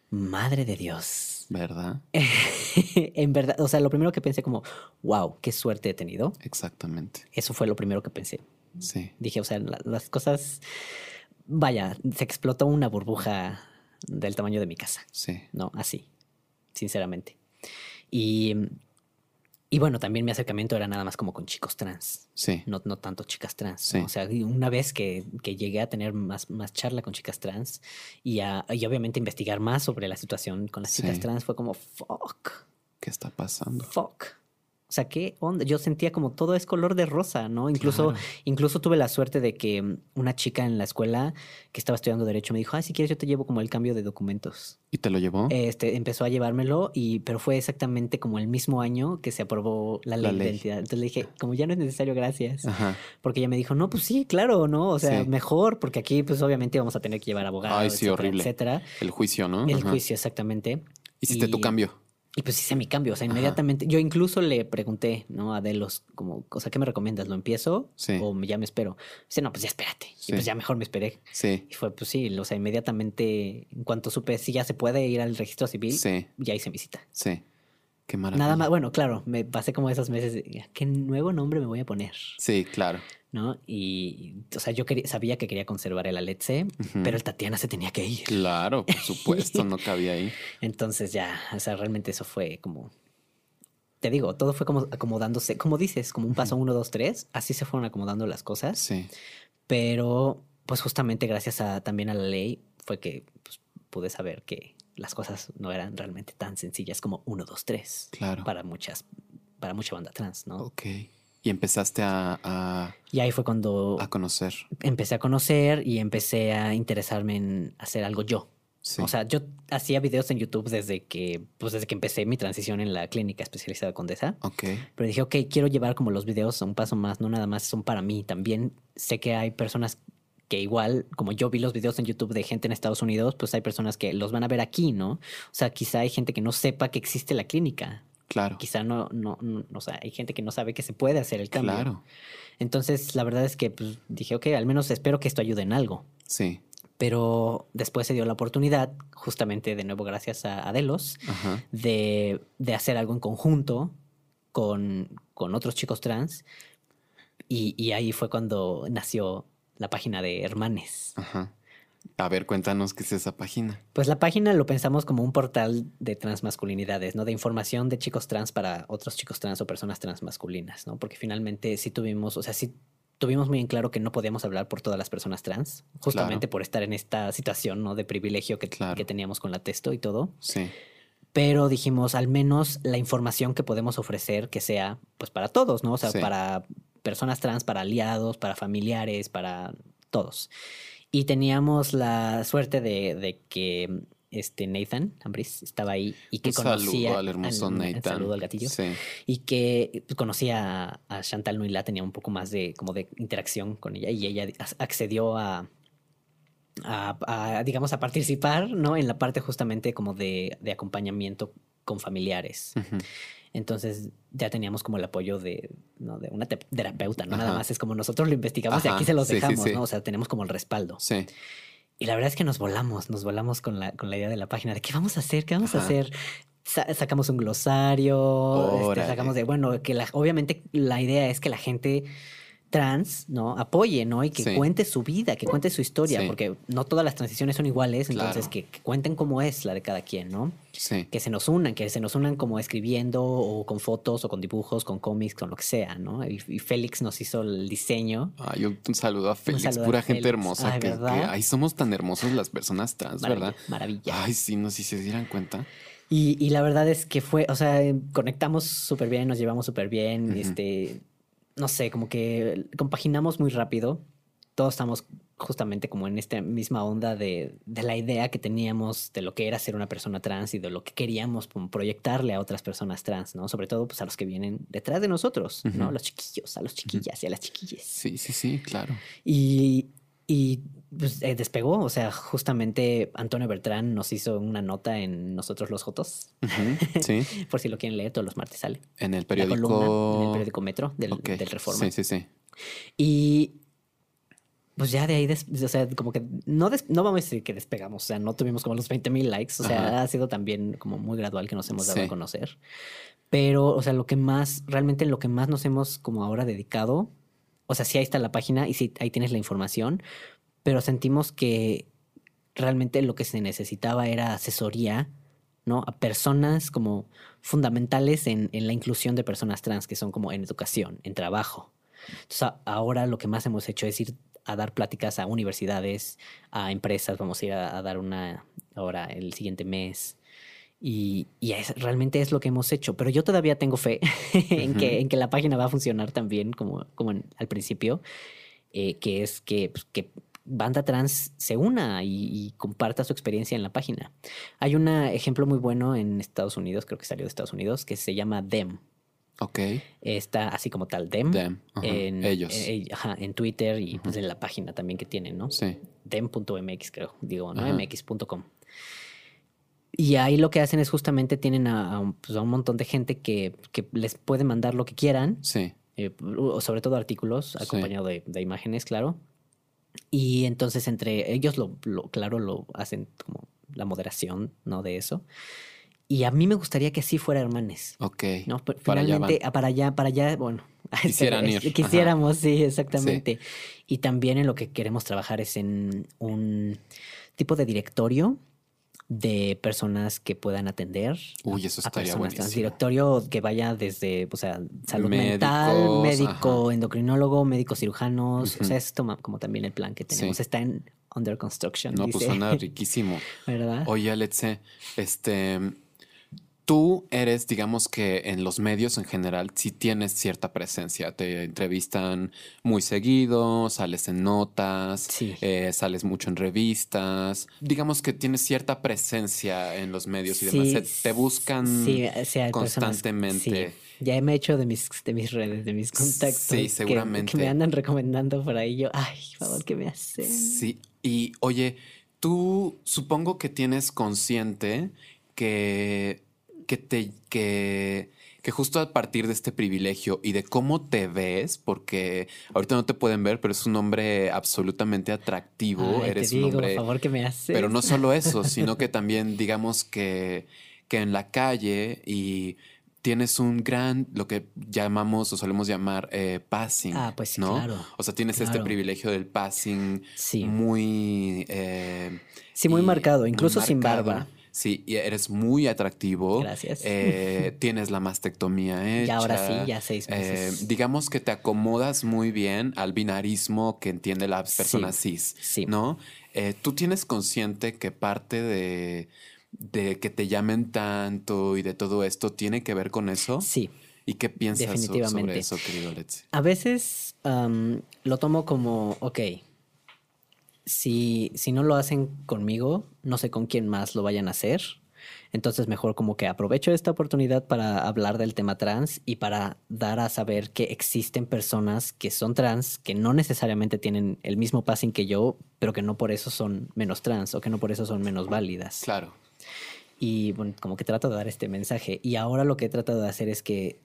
madre de Dios ¿Verdad? en verdad, o sea, lo primero que pensé como, wow, qué suerte he tenido. Exactamente. Eso fue lo primero que pensé. Sí. Dije, o sea, la- las cosas, vaya, se explotó una burbuja del tamaño de mi casa, Sí. ¿no? Así, sinceramente. Y, y bueno, también mi acercamiento era nada más como con chicos trans. Sí. No, no tanto chicas trans. Sí. ¿no? O sea, una vez que, que llegué a tener más, más charla con chicas trans y, a, y obviamente investigar más sobre la situación con las chicas trans, fue como, fuck. ¿Qué está pasando? fuck. O sea, ¿qué onda? Yo sentía como todo es color de rosa, ¿no? Incluso, Claro. incluso tuve la suerte de que mm, una chica en la escuela que estaba estudiando Derecho me dijo, ah, si quieres yo te llevo como el cambio de documentos. ¿Y te lo llevó? Este, empezó a llevármelo, y, pero fue exactamente como el mismo año que se aprobó la ley La de identidad. Entonces le dije, como ya no es necesario, gracias. Ajá. Porque ella me dijo, no, pues sí, claro, ¿no? O sea, Sí. mejor, porque aquí pues obviamente vamos a tener que llevar abogados, Ay, sí, etcétera, horrible. etcétera. El juicio, ¿no? El Ajá. juicio, exactamente. Hiciste tu cambio. Y pues hice mi cambio, o sea, Ajá. inmediatamente. Yo incluso le pregunté, ¿no? A Delos, como, o sea, ¿qué me recomiendas? ¿Lo empiezo Sí. o ya me espero? Dice, no, pues ya espérate. Sí. Y pues ya mejor me esperé. Sí. Y fue, pues sí, o sea, inmediatamente, en cuanto supe si ya se puede ir al registro civil, Sí. ya hice mi cita. Sí. Qué maravilla. Nada más, bueno, claro, me pasé como esos meses de, ¿qué nuevo nombre me voy a poner? Sí, claro. ¿No? Y, o sea, yo quería, sabía que quería conservar el Aletze, Ujú. pero el Tatiana se tenía que ir. Claro, por supuesto, no cabía ahí. Entonces ya, o sea, realmente eso fue como, te digo, todo fue como acomodándose, como dices, como un paso uno, dos, tres, así se fueron acomodando las cosas, Sí. pero pues justamente gracias a, también a la ley fue que pues, pude saber que las cosas no eran realmente tan sencillas como uno, dos, tres, Claro. para muchas, para mucha banda trans, ¿no? Ok. Y empezaste a, a, Y ahí fue cuando a conocer. empecé a conocer y empecé a interesarme en hacer algo yo. Sí. O sea, yo hacía videos en YouTube desde que, pues desde que empecé mi transición en la clínica especializada Condesa. ok. Pero dije, ok, quiero llevar como los videos a un paso más, no nada más son para mí. También sé que hay personas que igual, como yo vi los videos en YouTube de gente en Estados Unidos, pues hay personas que los van a ver aquí, ¿no? O sea, quizá hay gente que no sepa que existe la clínica. Claro. Quizá no, no, no- o sea, hay gente que no sabe que se puede hacer el cambio. Claro. Entonces, la verdad es que pues, dije, ok, al menos espero que esto ayude en algo. Sí. Pero después se dio la oportunidad, justamente de nuevo gracias a Adelos, Ajá. de, de hacer algo en conjunto con, con otros chicos trans. Y, y ahí fue cuando nació la página de Hermanes. Ajá. A ver, cuéntanos qué es esa página. Pues la página lo pensamos como un portal de transmasculinidades, ¿no? De información de chicos trans para otros chicos trans o personas transmasculinas, ¿no? Porque finalmente sí tuvimos, o sea, sí tuvimos muy en claro que no podíamos hablar por todas las personas trans, justamente Claro. por estar en esta situación, ¿no? De privilegio que, Claro. que teníamos con la testo y todo. Sí. pero dijimos al menos la información que podemos ofrecer que sea pues para todos, ¿no? O sea, Sí. para personas trans, para aliados, para familiares, para todos. Y teníamos la suerte de, de que este Nathan Ambris estaba ahí y que Un conocía saludo al hermoso al- Nathan. saludo al gatillo Sí. y que pues, conocía a, Chantal Nuila, tenía un poco más de como de interacción con ella y ella ac- accedió a, a, a, digamos a participar, ¿no? En la parte justamente como de, de acompañamiento con familiares. Ujú. Entonces ya teníamos como el apoyo de, ¿no? de una te- terapeuta, no nada más es como nosotros lo investigamos y aquí se los sí, dejamos, sí. ¿no? O sea, tenemos como el respaldo. Sí. Y la verdad es que nos volamos, nos volamos con la, con la idea de la página de qué vamos a hacer, qué vamos a hacer. Sa- sacamos un glosario, este, sacamos de, bueno, que la, obviamente la idea es que la gente trans, ¿no? Apoye, ¿no? Y que Sí. cuente su vida, que cuente su historia, Sí. porque no todas las transiciones son iguales, entonces Claro. que, que cuenten cómo es la de cada quien, ¿no? Sí. Que se nos unan, que se nos unan como escribiendo o con fotos o con dibujos, con cómics, con lo que sea, ¿no? Y, y Félix nos hizo el diseño. Ay, un, un saludo a Félix, saludo a pura gente Félix. hermosa. Ay, que, ay, somos tan hermosos las personas trans, Maravilla, ¿verdad? maravilla. Ay, sí, no si se dieran cuenta. Y, y la verdad es que fue, o sea, conectamos súper bien, nos llevamos súper bien, este, no sé, como que compaginamos muy rápido. Todos estamos justamente como en esta misma onda de, de la idea que teníamos de lo que era ser una persona trans y de lo que queríamos proyectarle a otras personas trans, ¿no? Sobre todo pues a los que vienen detrás de nosotros, ¿no? Ujú. Los chiquillos, a los chiquillas y a las chiquillas. Sí, sí, sí, claro. Y, y pues, eh, despegó, o sea, justamente Antonio Bertrán nos hizo una nota en Nosotros los Jotos, Ujú, Sí. por si lo quieren leer, todos los martes sale. En el periódico. columna en el periódico Metro del, Ok, del Reforma. Sí, sí, sí. Y pues ya de ahí, des- o sea, como que no, des- no vamos a decir que despegamos, o sea, no tuvimos como los 20 mil likes, o sea, Ajá. ha sido también como muy gradual que nos hemos dado Sí. a conocer. Pero, o sea, lo que más, realmente lo que más nos hemos como ahora dedicado, o sea, sí ahí está la página y sí ahí tienes la información, pero sentimos que realmente lo que se necesitaba era asesoría, ¿no? A personas como fundamentales en, en la inclusión de personas trans, que son como en educación, en trabajo. Entonces, ahora lo que más hemos hecho es ir a dar pláticas a universidades, a empresas, vamos a ir a, a dar una ahora el siguiente mes. Y, y es, realmente es lo que hemos hecho. Pero yo todavía tengo fe en, que, en que la página va a funcionar tan bien como, como en- al principio, eh, que es que, pues, que banda trans se una y, y comparta su experiencia en la página. Hay un ejemplo muy bueno en Estados Unidos, creo que salió de Estados Unidos, que se llama Dem. Ok. Está así como tal Dem. Them. ajá, En, Ellos. eh, ajá, en Twitter y pues, en la página también que tienen, ¿no? sí. dem.mx, creo, digo, ¿no? Ajá. mx.com. Y ahí lo que hacen es justamente tienen a, a un, pues, a un montón de gente que, que les puede mandar lo que quieran, Sí. eh, o sobre todo artículos Sí. acompañado de, de imágenes, claro. Y entonces entre ellos, lo, lo- claro, lo hacen como la moderación, ¿no? De eso. Y a mí me gustaría que así fuera Hermanes. Ok. ¿no? Pero Para allá finalmente, van. ah, para allá, para allá, bueno. Quisieran ir, ajá. Quisiéramos, sí, exactamente. Y también en lo que queremos trabajar es en un tipo de directorio de personas que puedan atender Uy, eso a estaría buenísimo. Directorio que vaya desde, o sea, salud Médicos, mental, médico, ajá. endocrinólogo, médicos cirujanos. O sea, es toma- como también el plan que tenemos. Sí. Está en under construction. No, pues dice, suena riquísimo. ¿Verdad? Oye, Alexe, este, tú eres, digamos que en los medios en general, sí tienes cierta presencia. Te entrevistan muy seguido, sales en notas, Sí. eh, sales mucho en revistas. Digamos que tienes cierta presencia en los medios y demás. Se- te buscan sí, o sea, hay personas- constantemente. sí. Ya me he hecho de mis, de mis redes, de mis contactos. Sí, que- Que, seguramente. me andan recomendando por ahí. Yo, ay, por favor, ¿qué me hacen? Sí, y oye, tú supongo que tienes consciente que, que te que, que justo a partir de este privilegio y de cómo te ves, porque ahorita no te pueden ver, pero es un hombre absolutamente atractivo, Ay, eres te un hombre. por favor, ¿qué me haces? Pero no solo eso, sino que también digamos que, que en la calle y tienes un gran, lo que llamamos o solemos llamar eh, passing. Ah, pues sí, ¿no? claro, O sea, tienes este privilegio del passing Sí. muy... eh, Sí, muy y marcado, muy incluso sin barba. Sí, y eres muy atractivo. Gracias. Eh, tienes la mastectomía hecha. Y ahora sí, ya seis Eh, meses. digamos que te acomodas muy bien al binarismo que entiende la Sí, persona cis, sí. ¿no? Eh, ¿Tú tienes consciente que parte de, de que te llamen tanto y de todo esto tiene que ver con eso? Sí. ¿Y qué piensas Definitivamente. sobre eso, querido Letzi? A veces lo tomo como, ok, si, si no lo hacen conmigo, no sé con quién más lo vayan a hacer. Entonces mejor como que aprovecho esta oportunidad para hablar del tema trans y para dar a saber que existen personas que son trans, que no necesariamente tienen el mismo passing que yo, pero que no por eso son menos trans o que no por eso son menos válidas. Claro. Y bueno, como que trato de dar este mensaje. Y ahora lo que he tratado de hacer es que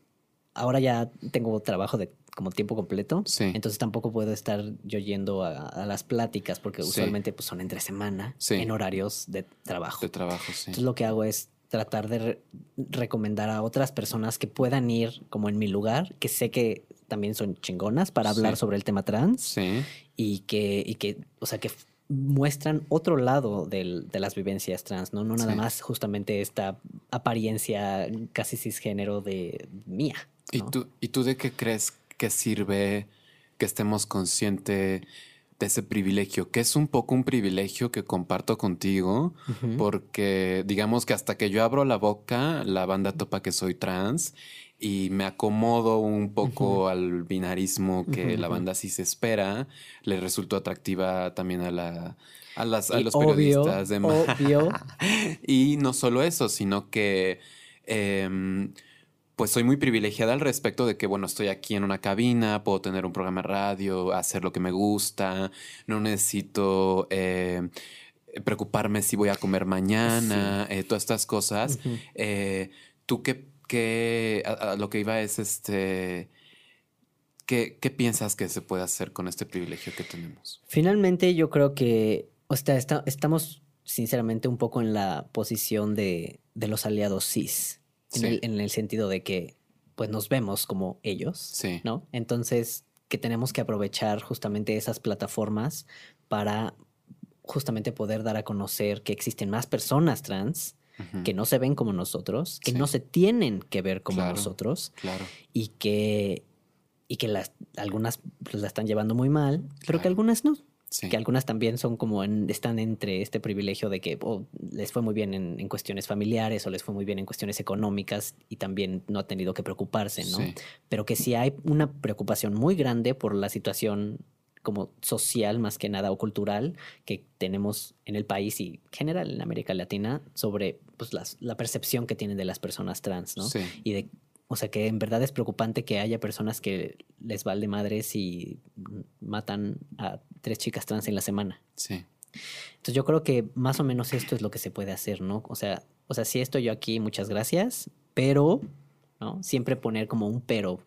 ahora ya tengo trabajo de como tiempo completo. Sí. Entonces tampoco puedo estar yo yendo a, a las pláticas porque Sí. usualmente pues, son entre semana Sí. en horarios de trabajo. De trabajo, sí. Entonces lo que hago es tratar de re- recomendar a otras personas que puedan ir como en mi lugar, que sé que también son chingonas para hablar sobre el tema trans Sí. y que, y que, o sea, que muestran otro lado del- de las vivencias trans, ¿no? No nada más justamente esta apariencia casi cisgénero de mía. ¿Y, ¿no? tú, ¿Y tú de qué crees que sirve que estemos conscientes de ese privilegio? Que es un poco un privilegio que comparto contigo, porque digamos que hasta que yo abro la boca, la banda topa que soy trans y me acomodo un poco al binarismo que la banda sí se espera, le resultó atractiva también a la... A, las, a Y los obvio, periodistas de obvio. y no solo eso, sino que em, pues soy muy privilegiada al respecto de que, bueno, estoy aquí en una cabina, puedo tener un programa de radio, hacer lo que me gusta, no necesito eh, preocuparme si voy a comer mañana, eh, todas estas cosas. Eh, Tú qué, qué- a, a lo que iba es este... ¿Qué, ¿Qué piensas que se puede hacer con este privilegio que tenemos? Finalmente yo creo que, o sea, está- estamos sinceramente un poco en la posición de, de los aliados cis, en, Sí. el, en el sentido de que pues nos vemos como ellos, Sí. ¿no? Entonces, que tenemos que aprovechar justamente esas plataformas para justamente poder dar a conocer que existen más personas trans que no se ven como nosotros, que Sí. no se tienen que ver como Claro. nosotros Claro. y que, y que las, algunas pues, la están llevando muy mal, pero que algunas no. Que algunas también son como están entre este privilegio de que oh, les fue muy bien en, cuestiones familiares o les fue muy bien en cuestiones económicas y también no ha tenido que preocuparse, ¿no? Pero que sí hay una preocupación muy grande por la situación como social más que nada o cultural que tenemos en el país y general en América Latina sobre pues, la percepción que tienen de las personas trans, ¿no? Y de o sea que en verdad es preocupante que haya personas que les valde madres y matan a tres chicas trans en la semana. Sí. Entonces yo creo que más o menos esto es lo que se puede hacer, ¿no? O sea, o sea, sí estoy yo aquí, muchas gracias, pero, ¿no? Siempre poner como un pero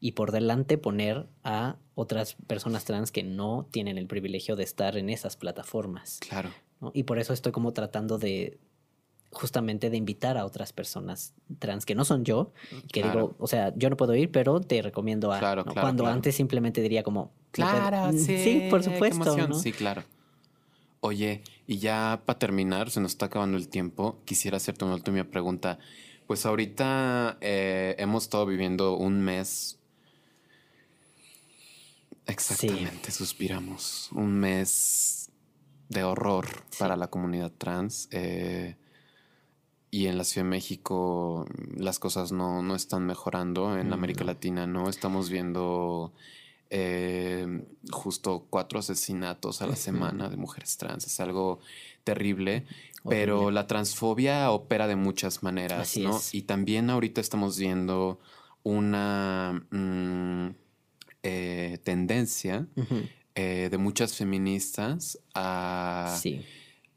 y por delante poner a otras personas trans que no tienen el privilegio de estar en esas plataformas. Claro. Y por eso estoy como tratando de, justamente de invitar a otras personas trans que no son yo, que digo, o sea, yo no puedo ir, pero te recomiendo a... Claro, Cuando antes simplemente diría como... Claro, sí. Sí, por supuesto. Sí, claro. Oye, y ya para terminar, se nos está acabando el tiempo, quisiera hacerte una última pregunta. Pues ahorita eh, hemos estado viviendo un mes... Exactamente, suspiramos. Un mes de horror para la comunidad trans. Eh, y en la Ciudad de México las cosas no, no están mejorando. En América Latina no estamos viendo eh, justo cuatro asesinatos a la semana de mujeres trans. Es algo terrible. Pero la transfobia opera de muchas maneras, ¿no? Y también ahorita estamos viendo una mm, eh, tendencia eh, de muchas feministas a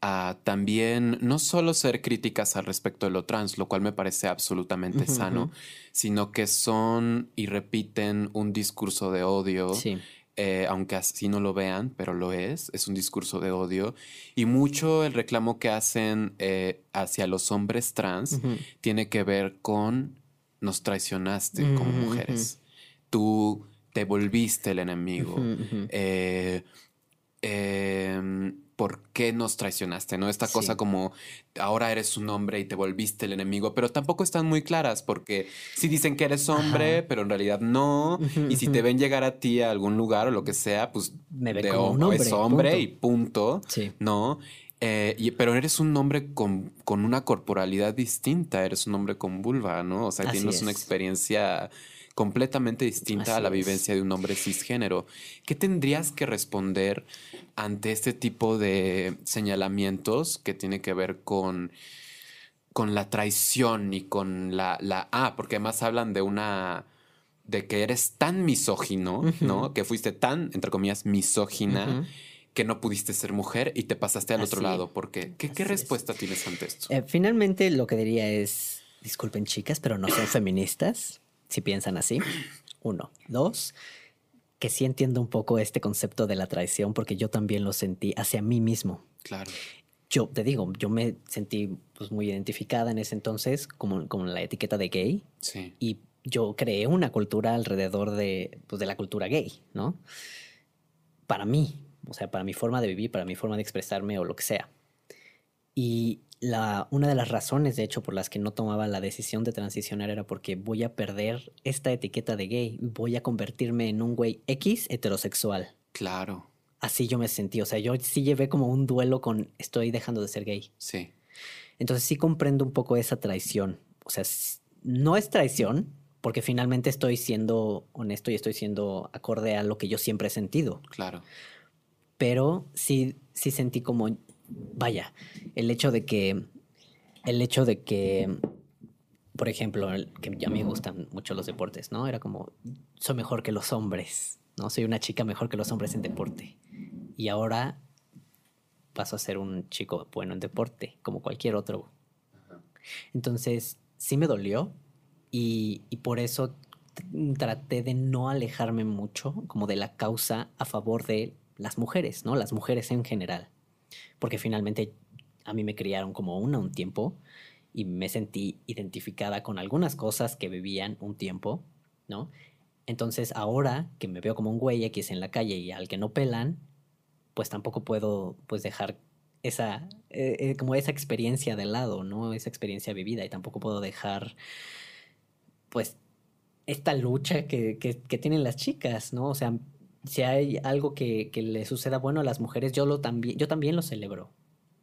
a también no solo ser críticas al respecto de lo trans, lo cual me parece absolutamente sano, sino que son y repiten un discurso de odio. Eh, aunque así no lo vean, pero lo es, es un discurso de odio. Y mucho el reclamo que hacen eh, hacia los hombres trans tiene que ver con nos traicionaste como mujeres. Tú te volviste el enemigo. Eh, em, por qué nos traicionaste, ¿no? Esta cosa como ahora eres un hombre y te volviste el enemigo, pero tampoco están muy claras porque si dicen que eres hombre, pero en realidad no, y si te ven llegar a ti a algún lugar o lo que sea, pues Me de hombre, es hombre y punto, ¿no? Eh, pero eres un hombre con, una corporalidad distinta, eres un hombre con vulva, ¿no? O sea, tienes una experiencia completamente distinta a la vivencia de un hombre cisgénero. ¿Qué tendrías que responder ante este tipo de señalamientos que tiene que ver con, con la traición y con la, la... Ah, porque además hablan de una de que eres tan misógino, ¿no? Que fuiste tan, entre comillas, misógina, que no pudiste ser mujer y te pasaste al otro lado. ¿Por qué? ¿Qué, respuesta tienes ante esto? Eh, finalmente lo que diría es, disculpen chicas, pero no son feministas si piensan así. Uno. Dos, que sí entiendo un poco este concepto de la traición porque yo también lo sentí hacia mí mismo. Claro. Yo te digo, yo me sentí pues, muy identificada en ese entonces como, como la etiqueta de gay. Sí. Y yo creé una cultura alrededor de, pues, de la cultura gay, ¿no? Para mí, o sea, para mi forma de vivir, para mi forma de expresarme o lo que sea. Y la, una de las razones, de hecho, por las que no tomaba la decisión de transicionar era porque voy a perder esta etiqueta de gay, voy a convertirme en un güey X heterosexual. Claro. Así yo me sentí, o sea, yo sí llevé como un duelo con estoy dejando de ser gay. Sí. Entonces sí comprendo un poco esa traición. O sea, no es traición, porque finalmente estoy siendo honesto y estoy siendo acorde a lo que yo siempre he sentido. Claro. Pero sí, sí sentí como vaya, el hecho de que, el hecho de que, por ejemplo, que ya me gustan mucho los deportes, ¿no? Era como, soy mejor que los hombres, ¿no? Soy una chica mejor que los hombres en deporte. Y ahora paso a ser un chico bueno en deporte, como cualquier otro. Entonces, sí me dolió y, y por eso traté de no alejarme mucho como de la causa a favor de las mujeres, ¿no? Las mujeres en general porque finalmente a mí me criaron como una un tiempo y me sentí identificada con algunas cosas que vivían un tiempo, ¿no? Entonces ahora que me veo como un güey X en la calle y al que no pelan, pues tampoco puedo pues dejar esa, eh, eh, como esa experiencia de lado, ¿no? Esa experiencia vivida y tampoco puedo dejar pues esta lucha que, que, que tienen las chicas, ¿no? O sea, si hay algo que, que, le suceda bueno a las mujeres, yo, lo también, yo también lo celebro.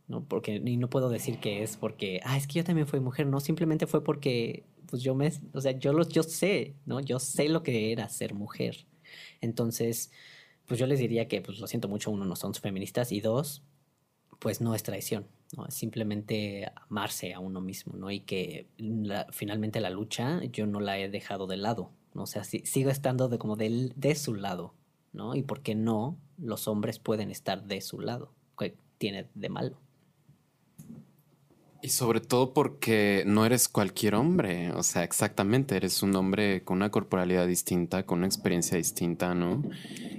¿no? Porque, y no puedo decir que es porque, ah, es que yo también fui mujer, no, simplemente fue porque, pues yo me, o sea, yo, lo, yo sé, ¿no? Yo sé lo que era ser mujer. Entonces, pues yo les diría que, pues lo siento mucho, uno, no son feministas, y dos, pues no es traición, ¿no? Es simplemente amarse a uno mismo, ¿no? Y que finalmente la lucha yo no la he dejado de lado, ¿no? O sea, sigo estando de, como de su lado, ¿no? Y por qué no los hombres pueden estar de su lado, ¿qué tiene de malo? Y sobre todo porque no eres cualquier hombre, o sea, exactamente, eres un hombre con una corporalidad distinta, con una experiencia distinta, ¿no?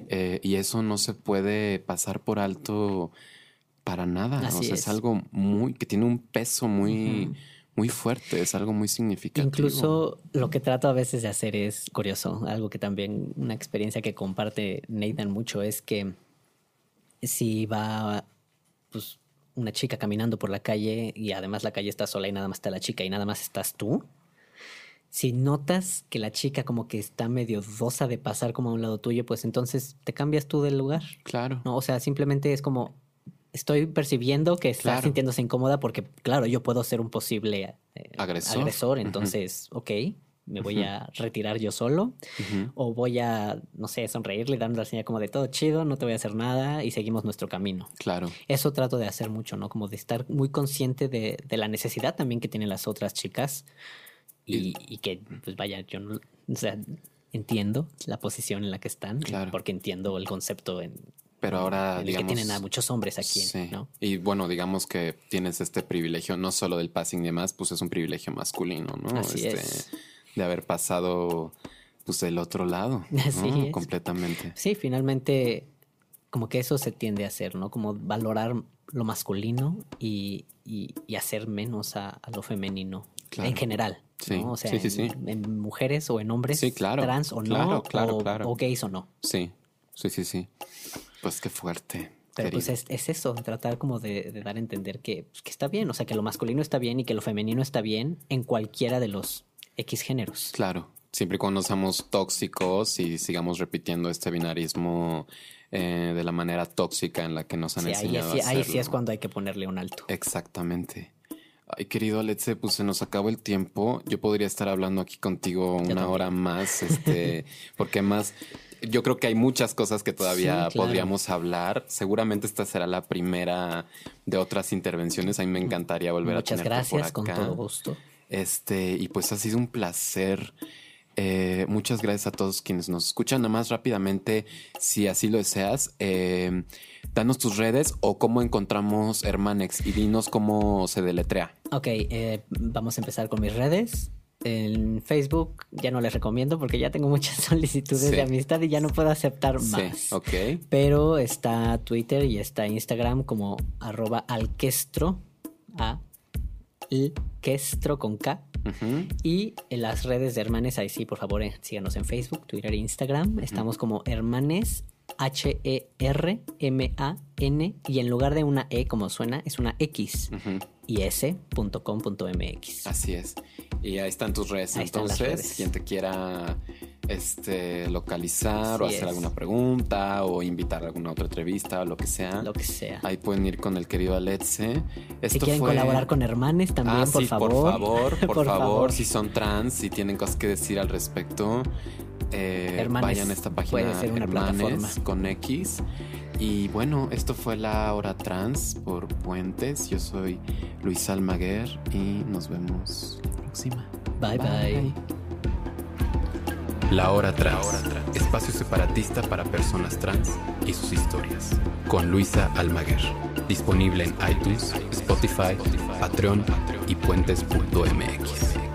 Eh, y eso no se puede pasar por alto para nada, o sea, es. algo muy, que tiene un peso muy, muy fuerte, es algo muy significativo. Incluso lo que trato a veces de hacer es curioso, algo que también, una experiencia que comparte Nathan mucho es que si va, pues una chica caminando por la calle y además la calle está sola y nada más está la chica y nada más estás tú, si notas que la chica como que está medio dosa de pasar como a un lado tuyo, pues entonces te cambias tú del lugar. Claro. ¿no? O sea, simplemente es como estoy percibiendo que está sintiéndose incómoda porque, claro, yo puedo ser un posible eh, agresor. agresor. Entonces, ok, me voy a retirar yo solo o voy a, no sé, sonreírle, darle la señal como de todo chido, no te voy a hacer nada y seguimos nuestro camino. Claro. Eso trato de hacer mucho, ¿no? Como de estar muy consciente de, la necesidad también que tienen las otras chicas y, que, pues vaya, yo no, o sea, entiendo la posición en la que están, porque entiendo el concepto en, pero ahora, digamos. que tienen a muchos hombres aquí, ¿no? Y bueno, digamos que tienes este privilegio, no solo del passing y demás, pues es un privilegio masculino, ¿no? Así este, es de haber pasado pues el otro lado, ¿no? completamente. Sí, finalmente como que eso se tiende a hacer, ¿no? Como valorar lo masculino y, y, hacer menos a, lo femenino en general. Sí, ¿no? O sea, en, mujeres o en hombres trans o no, o, gays o no. Sí, sí, sí, sí. Pues qué fuerte. Pero pues es, eso, tratar como de, dar a entender que, pues, que está bien, o sea, que lo masculino está bien y que lo femenino está bien en cualquiera de los X géneros. Claro, siempre y cuando seamos tóxicos y sigamos repitiendo este binarismo eh, de la manera tóxica en la que nos han enseñado. Ahí, sí, ahí sí es cuando hay que ponerle un alto. Exactamente. Ay, querido Alexe, pues se nos acabó el tiempo. Yo podría estar hablando aquí contigo una hora más, este, porque más, yo creo que hay muchas cosas que todavía podríamos hablar. Seguramente esta será la primera de otras intervenciones. A mí me encantaría volver a tenerte gracias, por acá. con todo gusto. Este, y pues ha sido un placer. Eh, muchas gracias a todos quienes nos escuchan. Nada más rápidamente, si así lo deseas, eh, danos tus redes o cómo encontramos Hermanex y dinos cómo se deletrea. Ok, eh, vamos a empezar con mis redes. En Facebook ya no les recomiendo porque ya tengo muchas solicitudes de amistad y ya no puedo aceptar más. Sí, ok. Pero está Twitter y está Instagram como arroba alquestro, a Questro con K. Y en las redes de Hermanes, ahí sí, por favor, eh, síganos en Facebook, Twitter e Instagram. Estamos como Hermanes H-E-R-M-A-N y en lugar de una E como suena, es una X y s.com.mx. Así es. Y ahí están tus redes. Entonces, quien te quiera este, localizar o hacer alguna pregunta o invitar a alguna otra entrevista o lo que sea. Lo que sea. Ahí pueden ir con el querido Aletze. si quieren colaborar con Hermanes también, ah, por, favor. por favor. Por, favor, si son trans, si tienen cosas que decir al respecto, eh, vayan a esta página puede ser una plataforma. con X. Y bueno, esto fue la hora trans por Puentes. Yo soy Luis Almaguer y nos vemos la próxima. bye. bye. La Hora Trans, espacio separatista para personas trans y sus historias, con Luisa Almaguer. Disponible en iTunes, Spotify, Patreon y puentes.mx.